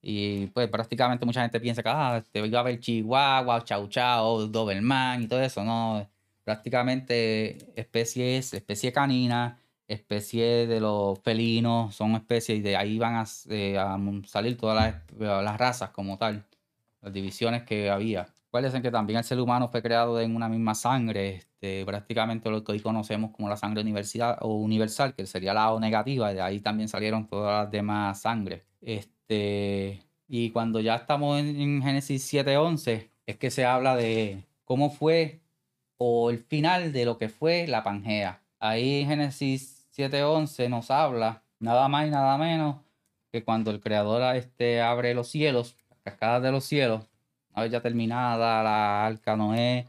Y pues prácticamente mucha gente piensa que ah, te este, iba a ver chihuahua, chau chau, doberman y todo eso. No, prácticamente especies, especie canina, especie de los felinos, son especies y de ahí van a, eh, salir todas las, las razas como tal, las divisiones que había. Acuérdense que también el ser humano fue creado en una misma sangre, este, prácticamente lo que hoy conocemos como la sangre universal, o universal, que sería la O negativa, de ahí también salieron todas las demás sangres. Este, y cuando ya estamos en, Génesis 7.11, es que se habla de cómo fue o el final de lo que fue la Pangea. Ahí en Génesis 7:11 nos habla nada más y nada menos que cuando el creador este, abre los cielos, las cascadas de los cielos, una vez ya terminada la arca Noé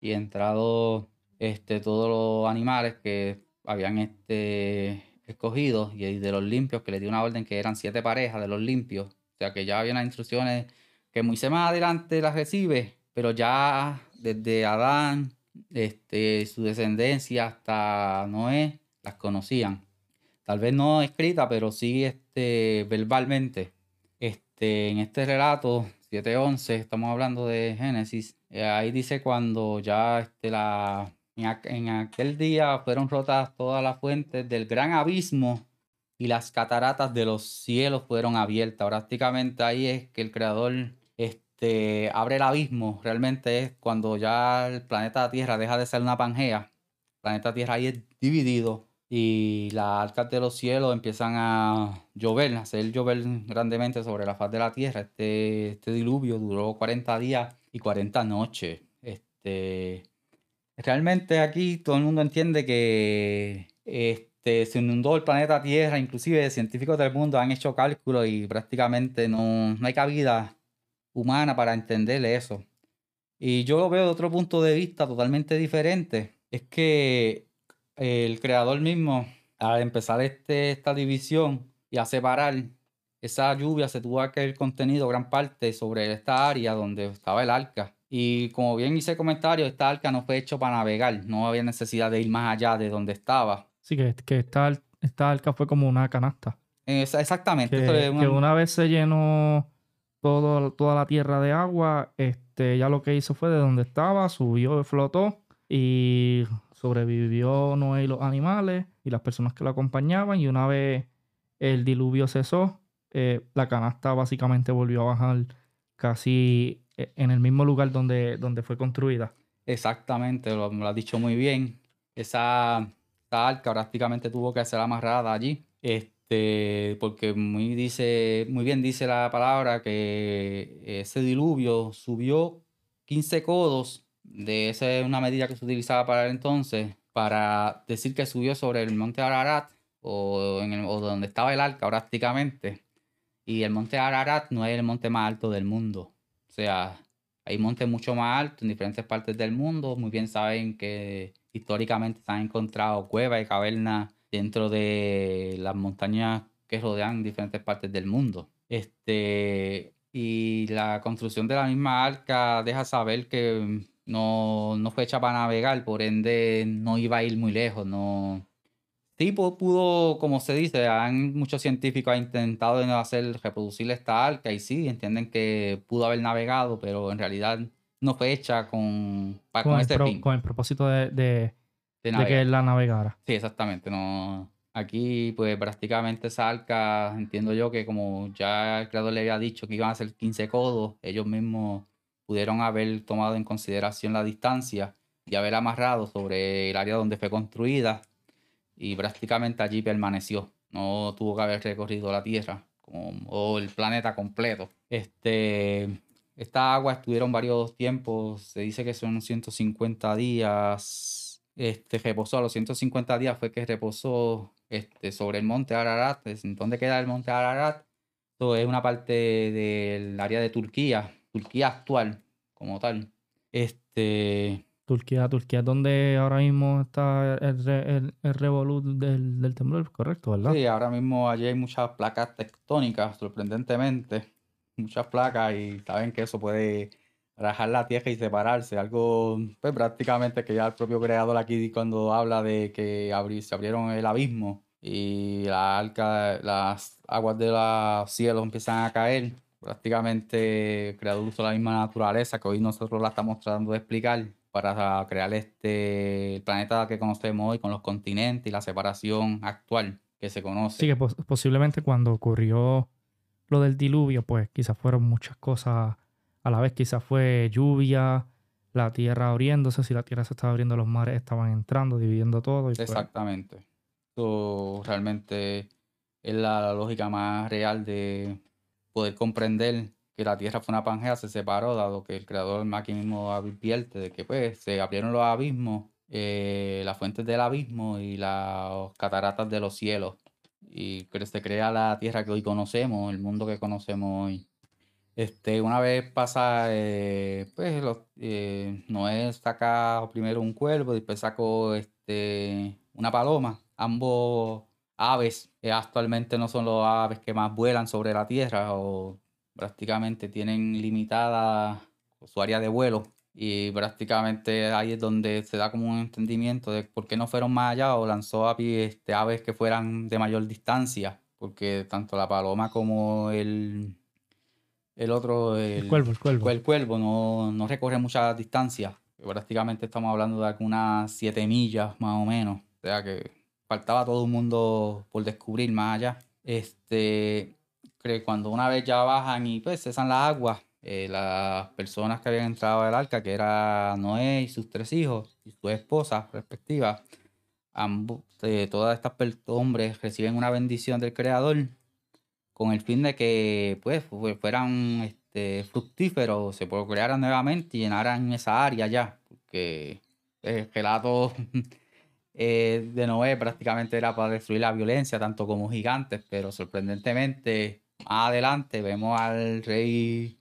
y entrado este, todos los animales que habían este, escogido y de los limpios, que le dio una orden que eran siete parejas de los limpios, o sea que ya había unas instrucciones que Moisés más adelante las recibe, pero ya desde Adán, este, su descendencia hasta Noé, las conocían tal vez no escrita, pero sí este, verbalmente. Este, en este relato 7.11, estamos hablando de Génesis, eh, ahí dice cuando ya este, la, en, aquel día fueron rotas todas las fuentes del gran abismo y las cataratas de los cielos fueron abiertas. Prácticamente ahí es que el creador este, abre el abismo. Realmente es cuando ya el planeta Tierra deja de ser una pangea. El planeta Tierra ahí es dividido y las arcas de los cielos empiezan a llover, a hacer llover grandemente sobre la faz de la tierra. Este, este diluvio duró 40 días y 40 noches. Este, realmente aquí todo el mundo entiende que este, se inundó el planeta Tierra, inclusive científicos del mundo han hecho cálculos y prácticamente no, no hay cabida humana para entender eso. Y yo lo veo de otro punto de vista totalmente diferente. Es que el creador mismo, al empezar este, esta división y a separar esa lluvia, se tuvo que el contenido gran parte sobre esta área donde estaba el arca. Y como bien hice comentario, esta arca no fue hecho para navegar, no había necesidad de ir más allá de donde estaba. Sí, que, que esta, esta arca fue como una canasta. exactamente. Que, una... vez se llenó todo, toda la tierra de agua, este, ya lo que hizo fue de donde estaba, subió, flotó y sobrevivió Noé y los animales y las personas que lo acompañaban. Y una vez el diluvio cesó, eh, la canasta básicamente volvió a bajar casi en el mismo lugar donde, donde fue construida. Exactamente, lo, has dicho muy bien. Esa, arca prácticamente tuvo que ser amarrada allí. Este, porque muy, dice, muy bien dice la palabra que ese diluvio subió 15 codos de esa es una medida que se utilizaba para el entonces, para decir que subió sobre el monte Ararat o, en el, o donde estaba el arca prácticamente. Y el monte Ararat no es el monte más alto del mundo. Sea, hay montes mucho más altos en diferentes partes del mundo. Muy bien saben que históricamente se han encontrado cuevas y cavernas dentro de las montañas que rodean diferentes partes del mundo. Este, y la construcción de la misma arca deja saber que no, no fue hecha para navegar, por ende no iba a ir muy lejos, no. Tipo pudo, como se dice, han, muchos científicos han intentado hacer, reproducir esta arca y sí, entienden que pudo haber navegado, pero en realidad no fue hecha con, con, este fin. Con el propósito de, de, que él la navegara. Sí, exactamente. No, aquí, pues prácticamente esa arca, entiendo yo que como ya el creador le había dicho que iban a ser 15 codos, ellos mismos pudieron haber tomado en consideración la distancia y haber amarrado sobre el área donde fue construida y prácticamente allí permaneció. No tuvo que haber recorrido la Tierra o el planeta completo. Este, esta agua estuvieron varios tiempos, se dice que son 150 días. Este, reposó a los 150 días fue que reposó este, sobre el monte Ararat. ¿Dónde queda el monte Ararat? Esto es una parte del área de Turquía, Turquía actual, como tal. Este. Turquía, Turquía es donde ahora mismo está el, el, el revolut del, del, temblor, correcto, ¿verdad? Sí, ahora mismo allí hay muchas placas tectónicas, sorprendentemente. Muchas placas y saben que eso puede rajar la tierra y separarse. Algo, pues prácticamente que ya el propio creador aquí cuando habla de que se abrieron el abismo y la arca, las aguas de los cielos empiezan a caer prácticamente creador uso la misma naturaleza que hoy nosotros la estamos tratando de explicar para crear este planeta que conocemos hoy con los continentes y la separación actual que se conoce. Sí, que posiblemente cuando ocurrió lo del diluvio, pues quizás fueron muchas cosas a la vez. Quizás fue lluvia, la tierra abriéndose, si la tierra se estaba abriendo, los mares estaban entrando, dividiendo todo. Pues Exactamente. Esto realmente es la lógica más real de poder comprender que la tierra fue una pangea, se separó, dado que el creador aquí mismo advierte de que pues se abrieron los abismos, eh, las fuentes del abismo y las cataratas de los cielos. Y se crea la tierra que hoy conocemos, el mundo que conocemos hoy. Este, una vez pasa, eh, pues los, eh, Noé saca primero un cuervo, después sacó este, una paloma. Ambos aves actualmente no son los aves que más vuelan sobre la tierra o prácticamente tienen limitada su área de vuelo y prácticamente ahí es donde se da como un entendimiento de por qué no fueron más allá o lanzó a este, aves que fueran de mayor distancia, porque tanto la paloma como el, el otro, el, cuervo, el cuervo, el cuervo no, no recorre mucha distancia. Prácticamente estamos hablando de algunas 7 millas más o menos. O sea que faltaba todo un mundo por descubrir más allá. Este, cuando una vez ya bajan y pues cesan las aguas, eh, las personas que habían entrado al arca, que era Noé y sus tres hijos y su esposa respectiva, ambos, eh, todas estas hombres reciben una bendición del Creador con el fin de que pues fueran este, fructíferos, se procrearan nuevamente y llenaran esa área ya, porque el relato eh, de Noé prácticamente era para destruir la violencia, tanto como gigantes, pero sorprendentemente más adelante vemos al rey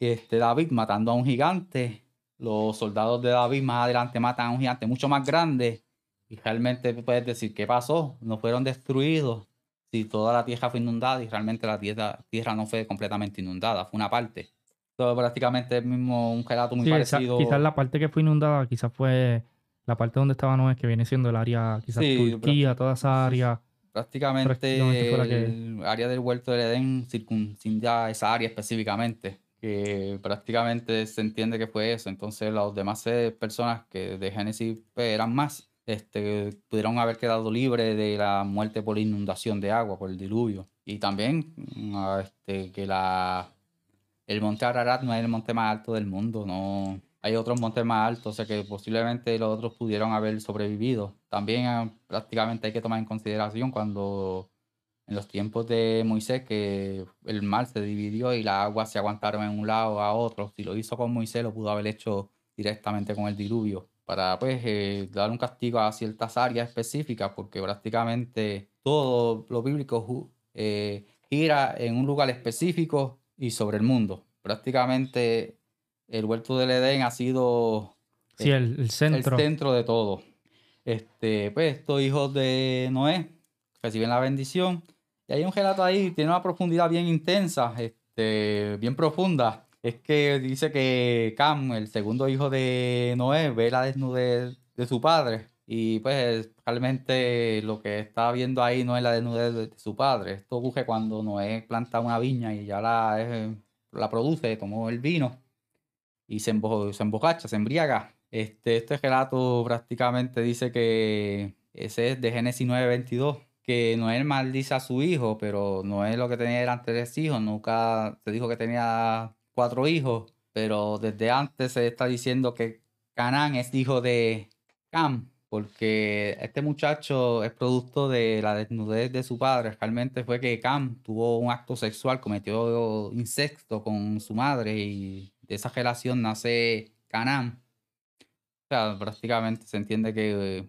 este, David matando a un gigante, los soldados de David más adelante matan a un gigante mucho más grande y realmente puedes decir, ¿qué pasó? No fueron destruidos, si toda la tierra fue inundada y realmente la tierra, tierra no fue completamente inundada, fue una parte. Todo prácticamente el mismo, un relato muy parecido. quizás la parte que fue inundada, quizás fue la parte donde estaba Noé, que viene siendo el área, quizás Turquía, toda esa área. Prácticamente el área del huerto del Edén circuncida esa área específicamente, que prácticamente se entiende que fue eso. Entonces las demás personas que de Génesis pues, eran más, este, pudieron haber quedado libres de la muerte por inundación de agua, por el diluvio. Y también mm, este, que la, el monte Ararat no es el monte más alto del mundo, no hay otros montes más altos, o sea que posiblemente los otros pudieron haber sobrevivido. También ah, prácticamente hay que tomar en consideración cuando en los tiempos de Moisés que el mar se dividió y las aguas se aguantaron en un lado a otro. Si lo hizo con Moisés, lo pudo haber hecho directamente con el diluvio para pues eh, dar un castigo a ciertas áreas específicas, porque prácticamente todo lo bíblico eh, gira en un lugar específico y sobre el mundo. Prácticamente el huerto del Edén ha sido sí, el, centro. el centro de todo. Este, pues estos hijos de Noé reciben la bendición. Y hay un relato ahí, tiene una profundidad bien intensa, este, bien profunda es que dice que Cam, el segundo hijo de Noé, ve la desnudez de su padre. Y pues realmente lo que está viendo ahí no es la desnudez de su padre. Esto ocurre cuando Noé planta una viña y ya la, la produce, tomó el vino y se, se embocacha, se embriaga. Este, este relato prácticamente dice que ese es de Génesis 9:22, que Noé maldice a su hijo, pero Noé lo que tenía eran tres hijos, nunca se dijo que tenía cuatro hijos, pero desde antes se está diciendo que Canaán es hijo de Cam, porque este muchacho es producto de la desnudez de su padre. Realmente fue que Cam tuvo un acto sexual, cometió incesto con su madre y de esa relación nace Canaán. O sea, prácticamente se entiende que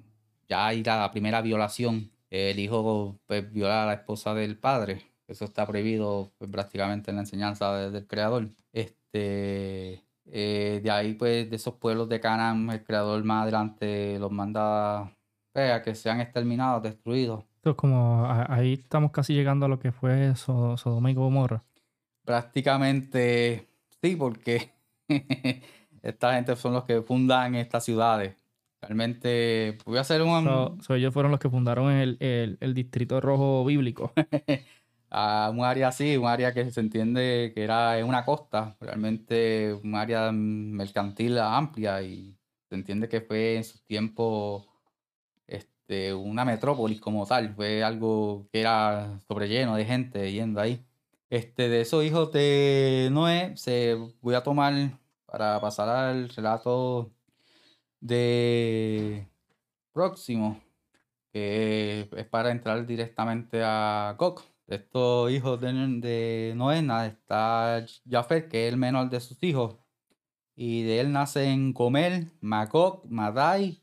ya hay la primera violación. El hijo pues, viola a la esposa del padre. Eso está prohibido pues, prácticamente en la enseñanza del creador. Este, eh, de ahí, pues, de esos pueblos de Canaán, el creador más adelante los manda pues, a que sean exterminados, destruidos. Entonces, como ahí estamos casi llegando a lo que fue Sodoma y Gomorra. Prácticamente sí, porque esta gente son los que fundan estas ciudades. Realmente, voy a hacer un... ellos fueron los que fundaron el, el, el Distrito Rojo Bíblico. a un área así, un área que se entiende que era una costa, realmente un área mercantil amplia y se entiende que fue en su tiempo este, una metrópolis como tal, fue algo que era sobrelleno de gente yendo ahí. Este, de esos hijos de Noé, se voy a tomar para pasar al relato de próximo, que es para entrar directamente a Gog De estos hijos de, de Noena está Jafet, que es el menor de sus hijos. Y de él nacen Gomel, Magog, Madai,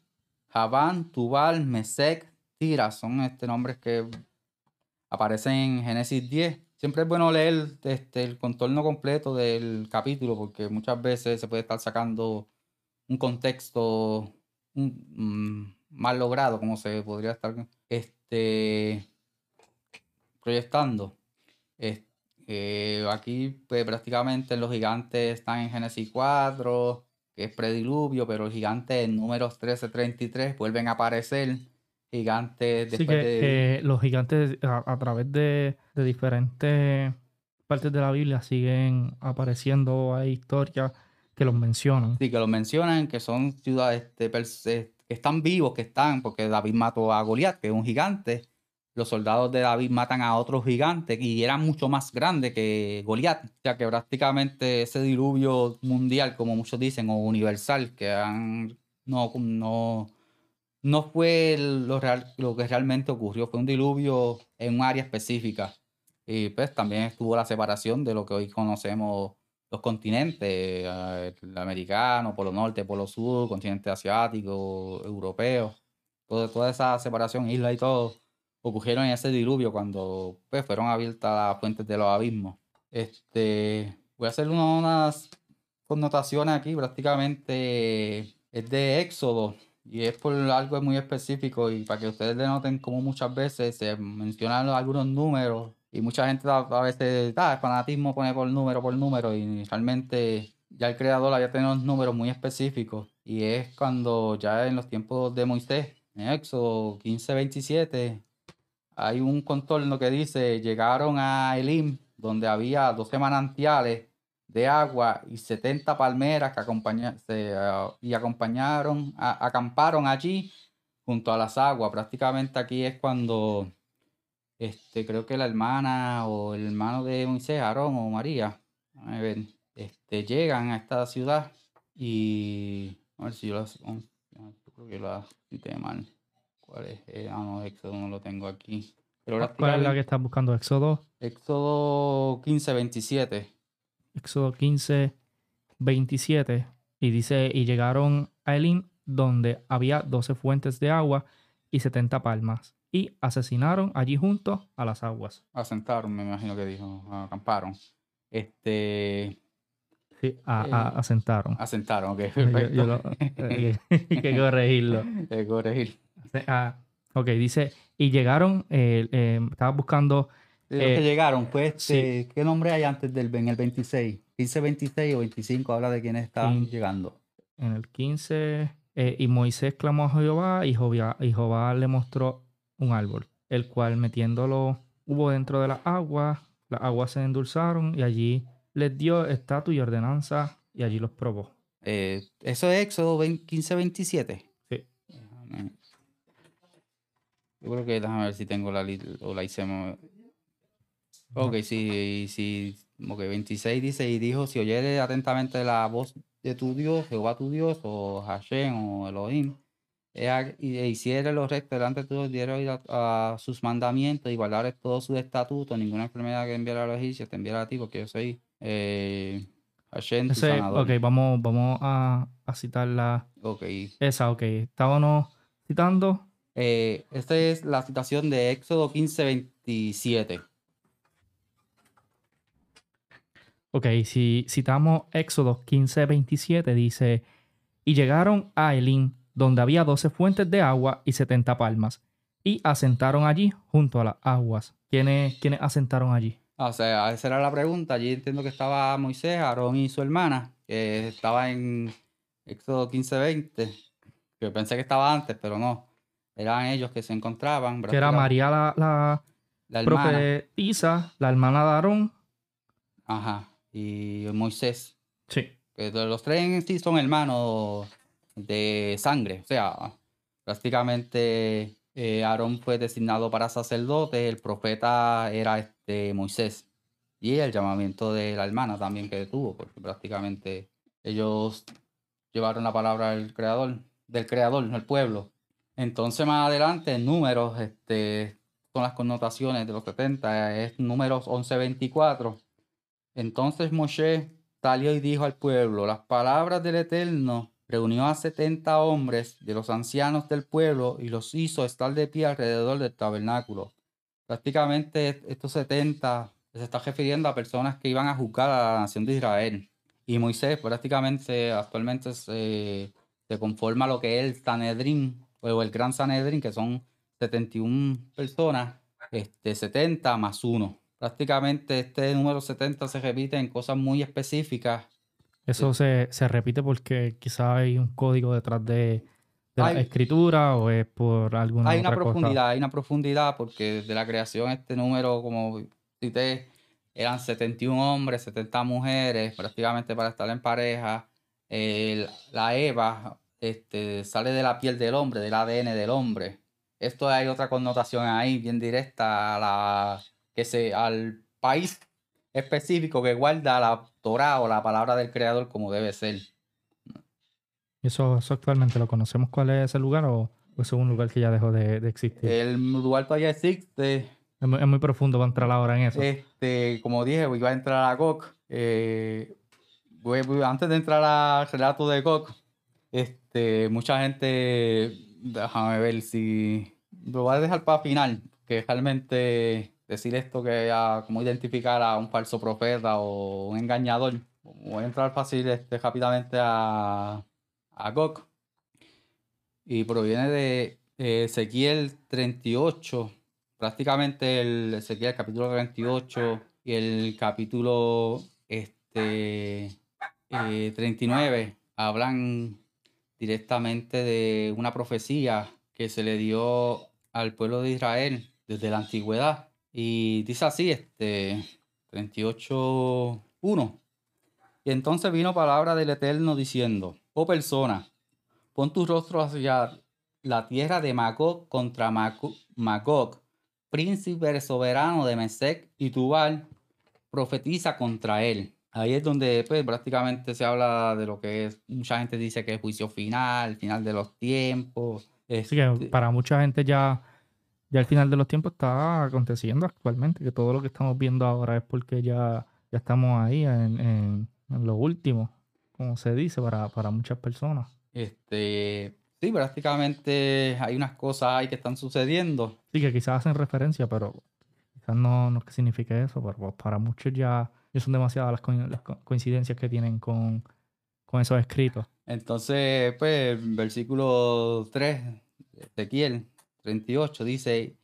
Javán, Tubal, Mesec, Tira. Son este, nombres que aparecen en Génesis 10. Siempre es bueno leer este, el contorno completo del capítulo porque muchas veces se puede estar sacando un contexto mm, mal logrado, como se podría estar este, proyectando. Eh, aquí pues, prácticamente los gigantes están en Génesis 4, que es prediluvio, pero los gigantes en números 13-33 vuelven a aparecer. Gigantes después de... los gigantes a, través de, diferentes partes de la Biblia siguen apareciendo, hay historias que los mencionan. Sí, que los mencionan, que son ciudades este, que están vivos, que están, porque David mató a Goliat, que es un gigante, los soldados de David matan a otros gigantes y eran mucho más grandes que Goliat. O sea que prácticamente ese diluvio mundial, como muchos dicen, o universal, que han, no, no, no fue lo, real, lo que realmente ocurrió, fue un diluvio en un área específica. Y pues también estuvo la separación de lo que hoy conocemos los continentes, eh, el americano, polo norte, polo sur, continente asiático, europeo, toda, toda esa separación, isla y todo ocurrieron en ese diluvio cuando pues, fueron abiertas las fuentes de los abismos. Este, voy a hacer unas connotaciones aquí, prácticamente es de Éxodo y es por algo muy específico y para que ustedes le noten como muchas veces se mencionan algunos números y mucha gente a veces, ah, el fanatismo pone por número por número y realmente ya el creador había tenido unos números muy específicos y es cuando ya en los tiempos de Moisés, en Éxodo 15-27, hay un contorno que dice, llegaron a Elim, donde había 12 manantiales de agua y 70 palmeras que ah, y acompañaron, acamparon allí junto a las aguas. Prácticamente aquí es cuando este, creo que la hermana o el hermano de Moisés, Aarón o María, este, llegan a esta ciudad y a ver si yo las, creo que la cité mal. ¿Cuál es? Eh, ah, no, Éxodo no lo tengo aquí. Pero ¿Cuál es la que estás buscando? Éxodo. Éxodo 15, 27. Éxodo 15, 27. Y dice, y llegaron a Elim, donde había 12 fuentes de agua y 70 palmas. Y asesinaron allí junto a las aguas. Asentaron, me imagino que dijo. Acamparon. Este. Sí, eh, asentaron. Asentaron, ok, perfecto. hay que corregirlo. Hay que corregir. Ah, ok, dice, y llegaron, eh, eh, estaba buscando... De los que llegaron, pues, ¿qué nombre hay antes del en el 26? 15, 26 o 25 habla de quiénes estaban llegando. En el 15, y Moisés clamó a Jehová y, Jehová y Jehová le mostró un árbol, el cual metiéndolo hubo dentro de las aguas, las aguas se endulzaron y allí les dio estatus y ordenanza y allí los probó. ¿Eso es Éxodo 15, 27? Sí. Yo creo que déjame ver si tengo la o la hicimos. Ok, sí, sí. Ok, 26 dice, y dijo, si oyere atentamente la voz de tu Dios, Jehová tu Dios, o Hashem, o Elohim, y e hiciere los rectos delante de tu Dios, diera a, sus mandamientos y guardare todos sus estatutos, ninguna enfermedad que enviara a los egipcios te enviará a ti, porque yo soy eh, Hashem, tu sanador. Ok, vamos, vamos a, a citar la... Ok. Esa, ok. Estábamos citando eh, esta es la citación de Éxodo 15, 27. Ok, si citamos Éxodo 15, 27, dice, y llegaron a Elín, donde había doce fuentes de agua y setenta palmas, y asentaron allí junto a las aguas. ¿Quiénes, ¿quiénes asentaron allí? O sea, esa era la pregunta. Allí entiendo que estaba Moisés, Aarón y su hermana, que estaba en Éxodo 15, 20. Que pensé que estaba antes, pero no eran ellos que se encontraban. Que era María la, la, la profetisa, la hermana de Aarón. Ajá, y Moisés. Sí. Que los tres en sí son hermanos de sangre. O sea, prácticamente eh, Aarón fue designado para sacerdote, el profeta era este Moisés. Y el llamamiento de la hermana también que tuvo, porque prácticamente ellos llevaron la palabra del creador, del creador, del pueblo. Entonces más adelante en números, este, son las connotaciones de los 70, es números 11-24. Entonces Moshe salió y dijo al pueblo, las palabras del Eterno reunió a 70 hombres de los ancianos del pueblo y los hizo estar de pie alrededor del tabernáculo. Prácticamente estos 70 se está refiriendo a personas que iban a juzgar a la nación de Israel. Y Moisés prácticamente actualmente se, se conforma a lo que es el Sanedrín o el Gran Sanedrín, que son 71 personas, este, 70 más 1. Prácticamente este número 70 se repite en cosas muy específicas. Eso se, se repite porque quizá hay un código detrás de, de la escritura o es por alguna Hay una profundidad, cosa? hay una profundidad porque desde la creación este número, como cité, eran 71 hombres, 70 mujeres, prácticamente para estar en pareja. la Eva este, sale de la piel del hombre, del ADN del hombre. Esto hay otra connotación ahí, bien directa a la, que se, al país específico que guarda la Torah o la palabra del Creador como debe ser. ¿Eso, eso actualmente lo conocemos cuál es ese lugar o, es un lugar que ya dejó de, existir? El lugar todavía existe. Es muy, profundo para entrar ahora en eso. Este, como dije, iba a entrar a Gok. Eh, antes de entrar al relato de Gok, este, mucha gente, déjame ver si lo voy a dejar para final, que realmente decir esto que a cómo identificar a un falso profeta o un engañador. Voy a entrar fácil este, rápidamente a, a Gok. Y proviene de Ezequiel 38, prácticamente el Ezequiel capítulo 38 y el capítulo este, 39 eh, hablan directamente de una profecía que se le dio al pueblo de Israel desde la antigüedad. Y dice así, este 38.1. Y entonces vino palabra del Eterno diciendo, oh persona, pon tu rostro hacia la tierra de Magog contra Magog, príncipe soberano de Mesec y Tubal, profetiza contra él. Ahí es donde pues, prácticamente se habla de lo que es, mucha gente dice que es juicio final, final de los tiempos. Así que este para mucha gente ya, ya el final de los tiempos está aconteciendo actualmente, que todo lo que estamos viendo ahora es porque ya, ya estamos ahí en, lo último, como se dice para, para muchas personas. Este, sí, prácticamente hay unas cosas ahí que están sucediendo. Sí, que quizás hacen referencia, pero quizás no, no es que signifique eso, pero pues, para muchos ya y son demasiadas las, coincidencias que tienen con, con esos escritos. Entonces, pues, versículo 3, Ezequiel 38, dice,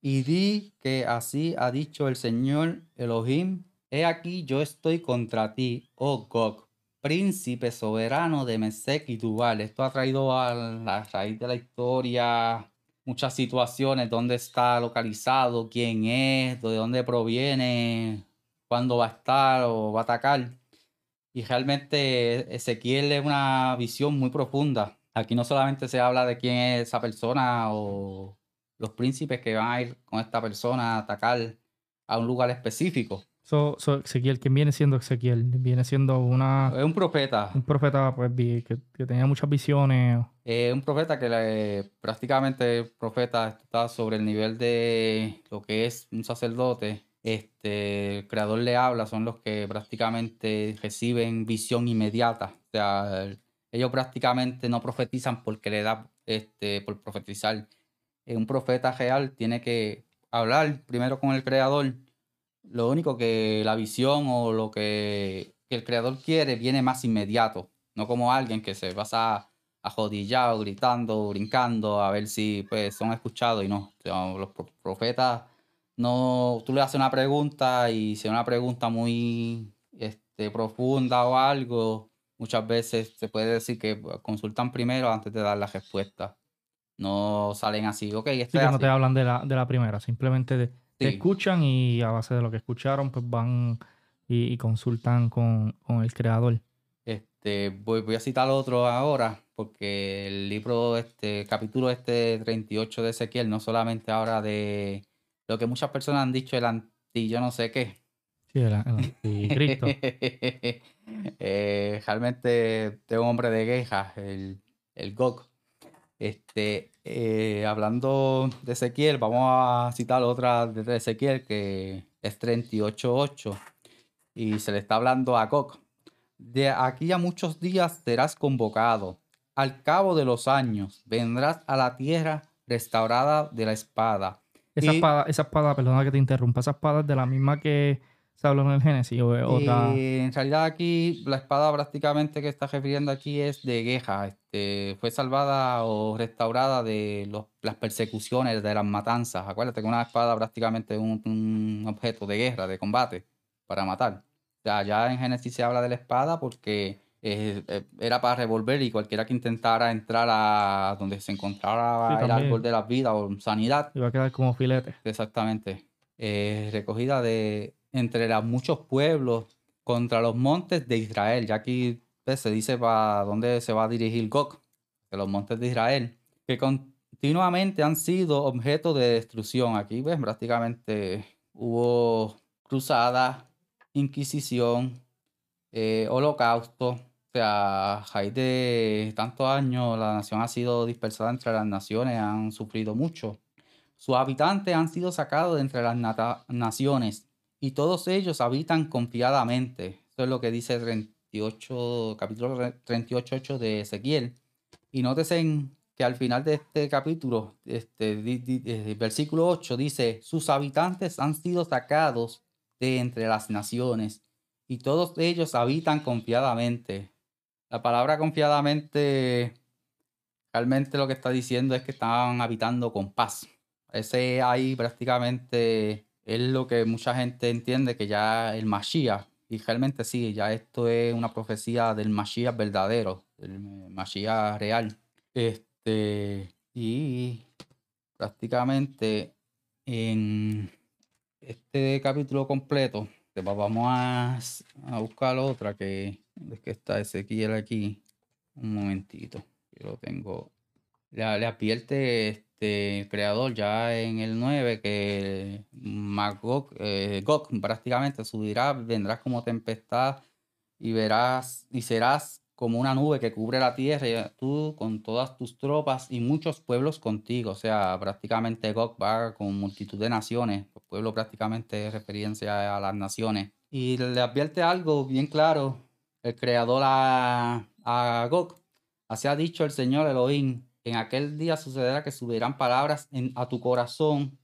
y di que así ha dicho el Señor Elohim, he aquí yo estoy contra ti, oh Gog, príncipe soberano de Mesec y Tubal. Esto ha traído a la raíz de la historia muchas situaciones, dónde está localizado, quién es, de dónde proviene, cuándo va a estar o va a atacar. Y realmente Ezequiel es una visión muy profunda. Aquí no solamente se habla de quién es esa persona o los príncipes que van a ir con esta persona a atacar a un lugar específico. So, Ezequiel, ¿quién viene siendo Ezequiel? Viene siendo una... Es un profeta. Un profeta, pues, que, que tenía muchas visiones. Es un profeta que le, prácticamente profeta está sobre el nivel de lo que es un sacerdote este, el creador le habla son los que prácticamente reciben visión inmediata. O sea, ellos prácticamente no profetizan porque le da este, por profetizar. Un profeta real tiene que hablar primero con el creador. Lo único que la visión o lo que, el creador quiere viene más inmediato. No como alguien que se pasa ajodillado, gritando, brincando, a ver si pues, son escuchados y no. los profetas no, tú le haces una pregunta y si es una pregunta muy este, profunda o algo, muchas veces se puede decir que consultan primero antes de dar la respuesta. No salen así, ok, esto sí, no te hablan de la, de la primera, simplemente te escuchan y a base de lo que escucharon, pues van y, consultan con, con, el creador. Este, voy, voy a citar otro ahora, porque el libro, este, capítulo este 38 de Ezequiel, no solamente ahora de lo que muchas personas han dicho, el anti, yo no sé qué. Sí, el, anticristo. eh, realmente de un hombre de quejas, el, el GOG. Este, eh, hablando de Ezequiel, vamos a citar otra de Ezequiel que es 38.8 y se le está hablando a Gog. De aquí a muchos días serás convocado. Al cabo de los años vendrás a la tierra restaurada de la espada. Esa espada, esa espada, perdona que te interrumpa, esa espada es de la misma que se habló en el Génesis o. Eh, en realidad aquí la espada prácticamente que está refiriendo aquí es de guerra. Este, fue salvada o restaurada de los, las persecuciones, de las matanzas. Acuérdate que una espada prácticamente es un, un objeto de guerra, de combate, para matar. O sea, ya en Génesis se habla de la espada porque eh, eh, era para revolver y cualquiera que intentara entrar a donde se encontrara el árbol de la vida o sanidad. Iba a quedar como filete. Exactamente. Eh, recogida de entre los muchos pueblos contra los montes de Israel. Ya aquí pues, se dice para dónde se va a dirigir Gog, de los montes de Israel, que continuamente han sido objeto de destrucción. Aquí ves, prácticamente hubo cruzada, inquisición, holocausto, sea, a raíz de tantos años, la nación ha sido dispersada entre las naciones, han sufrido mucho. Sus habitantes han sido sacados de entre las naciones y todos ellos habitan confiadamente. Eso es lo que dice 38, capítulo 38.8 de Ezequiel. Y nótese que al final de este capítulo, este, eh, versículo 8 dice, sus habitantes han sido sacados de entre las naciones y todos ellos habitan confiadamente. La palabra confiadamente realmente lo que está diciendo es que estaban habitando con paz. Ese ahí prácticamente es lo que mucha gente entiende que ya el Mashiach, y realmente sí, ya esto es una profecía del Mashiach verdadero, del Mashiach real. Este, y prácticamente en este capítulo completo, vamos a, a buscar otra que es que está Ezequiel aquí? Un momentito. Yo lo tengo. Le, le advierte este creador ya en el 9 que Magog, eh, Gog prácticamente subirá, vendrás como tempestad y verás y serás como una nube que cubre la tierra, tú con todas tus tropas y muchos pueblos contigo. O sea, prácticamente Gog va con multitud de naciones. El pueblo prácticamente es referencia a las naciones. Y le advierte algo bien claro el creador a, a Gog. Así ha dicho el Señor Elohim. En aquel día sucederá que subirán palabras en, a tu corazón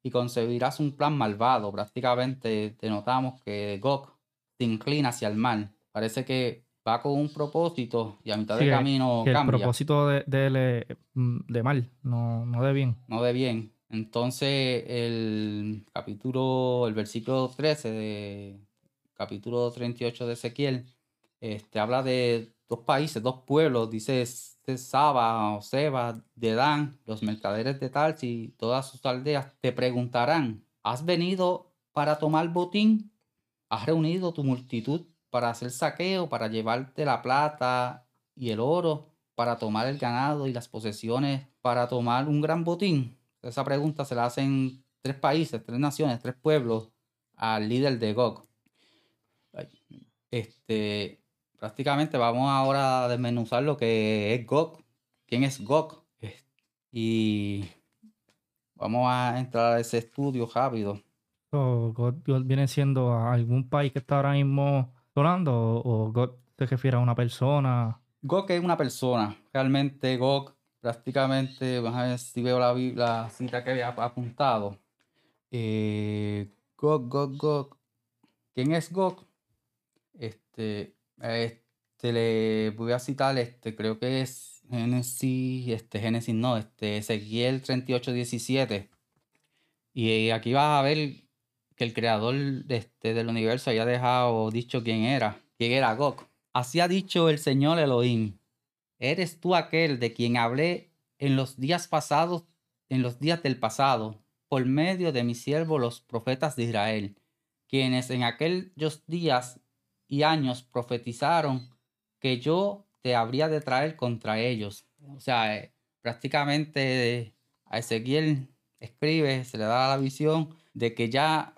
y concebirás un plan malvado. Prácticamente te notamos que Gog se inclina hacia el mal. Parece que va con un propósito y a mitad del camino cambia. El propósito de, de, de, mal, no, no de bien. No de bien. Entonces el capítulo, el versículo 13 de capítulo 38 de Ezequiel este, habla de dos países, dos pueblos, dice Saba o Seba de Dan, los mercaderes de Tarsi y todas sus aldeas te preguntarán, ¿has venido para tomar botín? ¿Has reunido tu multitud para hacer saqueo, para llevarte la plata y el oro, para tomar el ganado y las posesiones, para tomar un gran botín? Esa pregunta se la hacen tres países, tres naciones, tres pueblos al líder de Gog. Este, prácticamente vamos ahora a desmenuzar lo que es GOG. ¿Quién es GOG? Y vamos a entrar a ese estudio rápido. ¿GOG viene siendo algún país que está ahora mismo sonando o GOG se refiere a una persona? GOG es una persona. Realmente GOG prácticamente, vamos a ver si veo la, la cita que había apuntado. Eh, GOG, GOG, GOG. ¿Quién es GOG? Este, este, le voy a citar, este, creo que es Génesis, este, Génesis no, este, Ezequiel 38, 17. Y aquí vas a ver que el creador de este, del universo había dejado dicho quién era, quién era Gog. Así ha dicho el Señor Elohim. Eres tú aquel de quien hablé en los días pasados, en los días del pasado, por medio de mi siervo los profetas de Israel, quienes en aquellos días y años profetizaron que yo te habría de traer contra ellos. O sea, eh, prácticamente a Ezequiel escribe, se le da la visión de que ya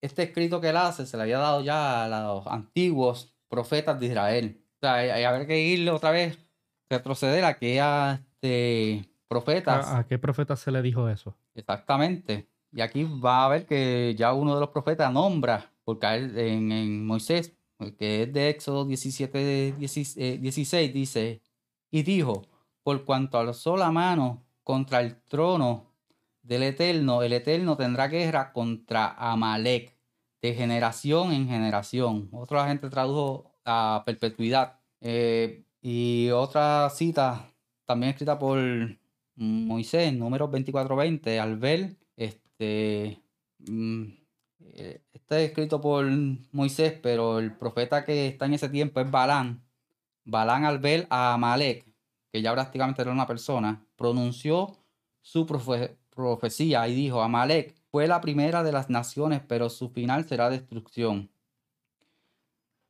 este escrito que él hace se le había dado ya a los antiguos profetas de Israel. O sea, hay, que ir otra vez, retroceder a aquella este, profetas. ¿A, a qué profeta se le dijo eso? Exactamente. Y aquí va a ver que ya uno de los profetas nombra, porque a él, en, en Moisés, que es de Éxodo 17, 16, dice, y dijo, por cuanto alzó la mano contra el trono del Eterno, el Eterno tendrá guerra contra Amalek, de generación en generación. Otra gente tradujo a perpetuidad. Eh, y otra cita, también escrita por Moisés, número 2420, al ver, este, mm, eh, está escrito por Moisés, pero el profeta que está en ese tiempo es Balán. Balán al ver a Amalek, que ya prácticamente era una persona, pronunció su profecía y dijo, Amalek fue la primera de las naciones, pero su final será destrucción.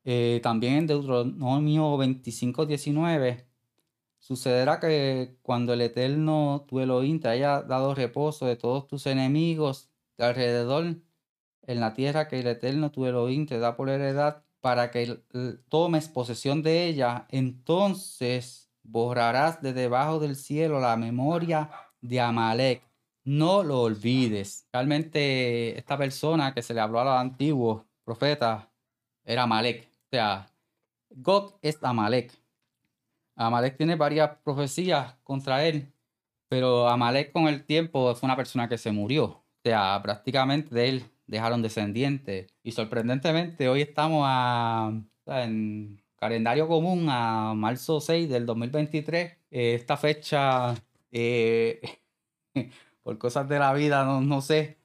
Eh, también en Deuteronomio 25, 19, sucederá que cuando el Eterno tu Elohim te haya dado reposo de todos tus enemigos de alrededor en la tierra que el Eterno tu Elohim te da por heredad, para que tomes posesión de ella, entonces borrarás de debajo del cielo la memoria de Amalek no lo olvides. Realmente esta persona que se le habló a los antiguos profetas era Amalek. O sea, God es Amalek. Amalek tiene varias profecías contra él, pero Amalek con el tiempo fue una persona que se murió. O sea, prácticamente de él dejaron descendientes. Y sorprendentemente hoy estamos a, en calendario común a marzo 6 del 2023. Eh, esta fecha... Eh, por cosas de la vida, no, no sé,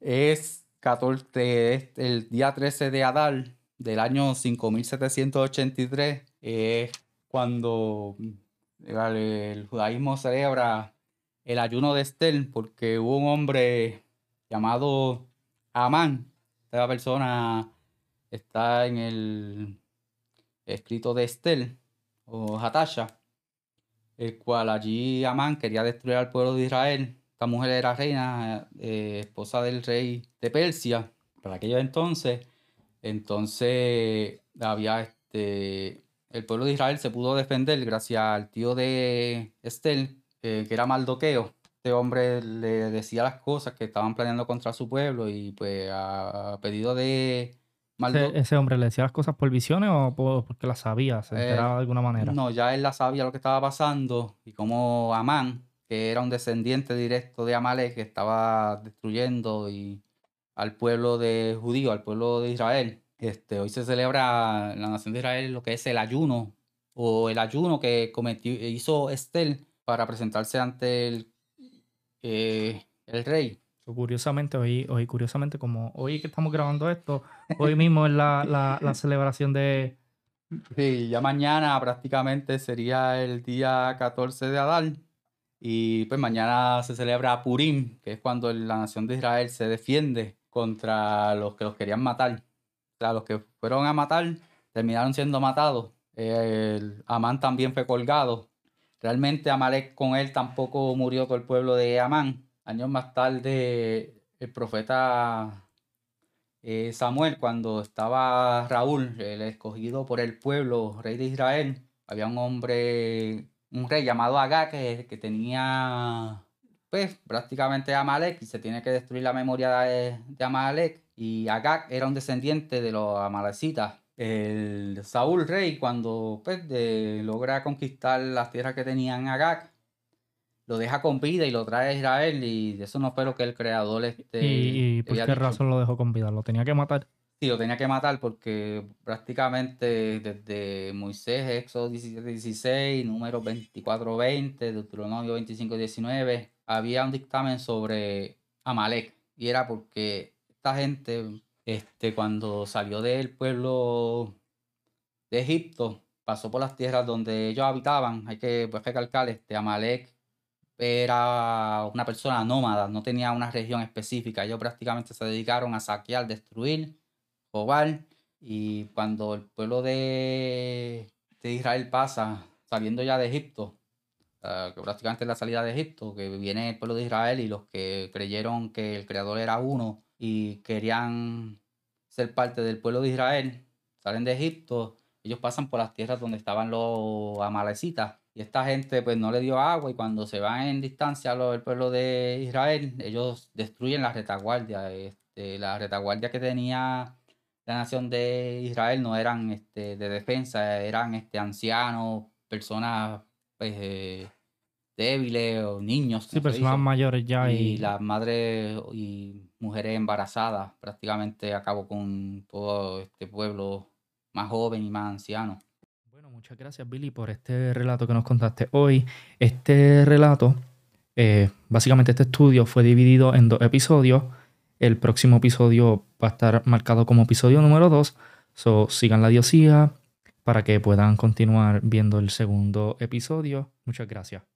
es 14, el día 13 de Adar del año 5783, es cuando el, judaísmo celebra el ayuno de Estel, porque hubo un hombre llamado Amán, esta persona está en el escrito de Estel o Hatasha, el cual allí Amán quería destruir al pueblo de Israel esta mujer era reina, eh, esposa del rey de Persia, para aquellos entonces. Entonces, había este. El pueblo de Israel se pudo defender gracias al tío de Estel, que era Maldoqueo. Este hombre le decía las cosas que estaban planeando contra su pueblo y pues a pedido de Maldoqueo. ¿Ese, hombre le decía las cosas por visiones o porque las sabía? ¿Se enteraba de alguna manera? No, ya él la sabía lo que estaba pasando y como Amán, que era un descendiente directo de Amalek que estaba destruyendo y al pueblo de judío, al pueblo de Israel. Este, hoy se celebra en la nación de Israel lo que es el ayuno o el ayuno que cometió, hizo Estel para presentarse ante el, eh, el rey. Curiosamente, hoy, hoy, curiosamente, como hoy que estamos grabando esto, hoy mismo es la, la, la celebración de... Sí, ya mañana prácticamente sería el día 14 de Adal y pues mañana se celebra Purim, que es cuando la nación de Israel se defiende contra los que los querían matar. O sea, los que fueron a matar terminaron siendo matados. El Amán también fue colgado. Realmente Amalek con él tampoco murió todo el pueblo de Amán. Años más tarde, el profeta eh, Samuel, cuando estaba Raúl, el escogido por el pueblo, rey de Israel, había un hombre un rey llamado Agag que, tenía pues prácticamente Amalek y se tiene que destruir la memoria de, Amalek y Agag era un descendiente de los amalecitas. El Saúl rey cuando pues, logra conquistar las tierras que tenían Agag lo deja con vida y lo trae a Israel y de eso no espero que el creador este, ¿Y, por qué razón lo dejó con vida? ¿Lo tenía que matar? Sí, lo tenía que matar porque prácticamente desde Moisés, Éxodo 17, 16, número 24, 20, Deuteronomio 25, 19, había un dictamen sobre Amalek. Y era porque esta gente, este, cuando salió del pueblo de Egipto, pasó por las tierras donde ellos habitaban. Hay que pues, recalcar, este, Amalek era una persona nómada, no tenía una región específica. Ellos prácticamente se dedicaron a saquear, destruir Oval. Y cuando el pueblo de, Israel pasa, saliendo ya de Egipto, que prácticamente es la salida de Egipto, que viene el pueblo de Israel y los que creyeron que el creador era uno y querían ser parte del pueblo de Israel, salen de Egipto, ellos pasan por las tierras donde estaban los amalecitas Y esta gente pues no le dio agua y cuando se van en distancia los, el pueblo de Israel, ellos destruyen la retaguardia. Este, la retaguardia que tenía la nación de Israel no eran este, de defensa, eran este, ancianos, personas pues, eh, débiles o niños. Sí, personas mayores ya. Y, las madres y mujeres embarazadas prácticamente acabó con todo este pueblo más joven y más anciano. Bueno, muchas gracias Billy por este relato que nos contaste hoy. Este relato, eh, básicamente este estudio fue dividido en dos episodios. El próximo episodio va a estar marcado como episodio número 2. So, sigan la diosía para que puedan continuar viendo el segundo episodio. Muchas gracias.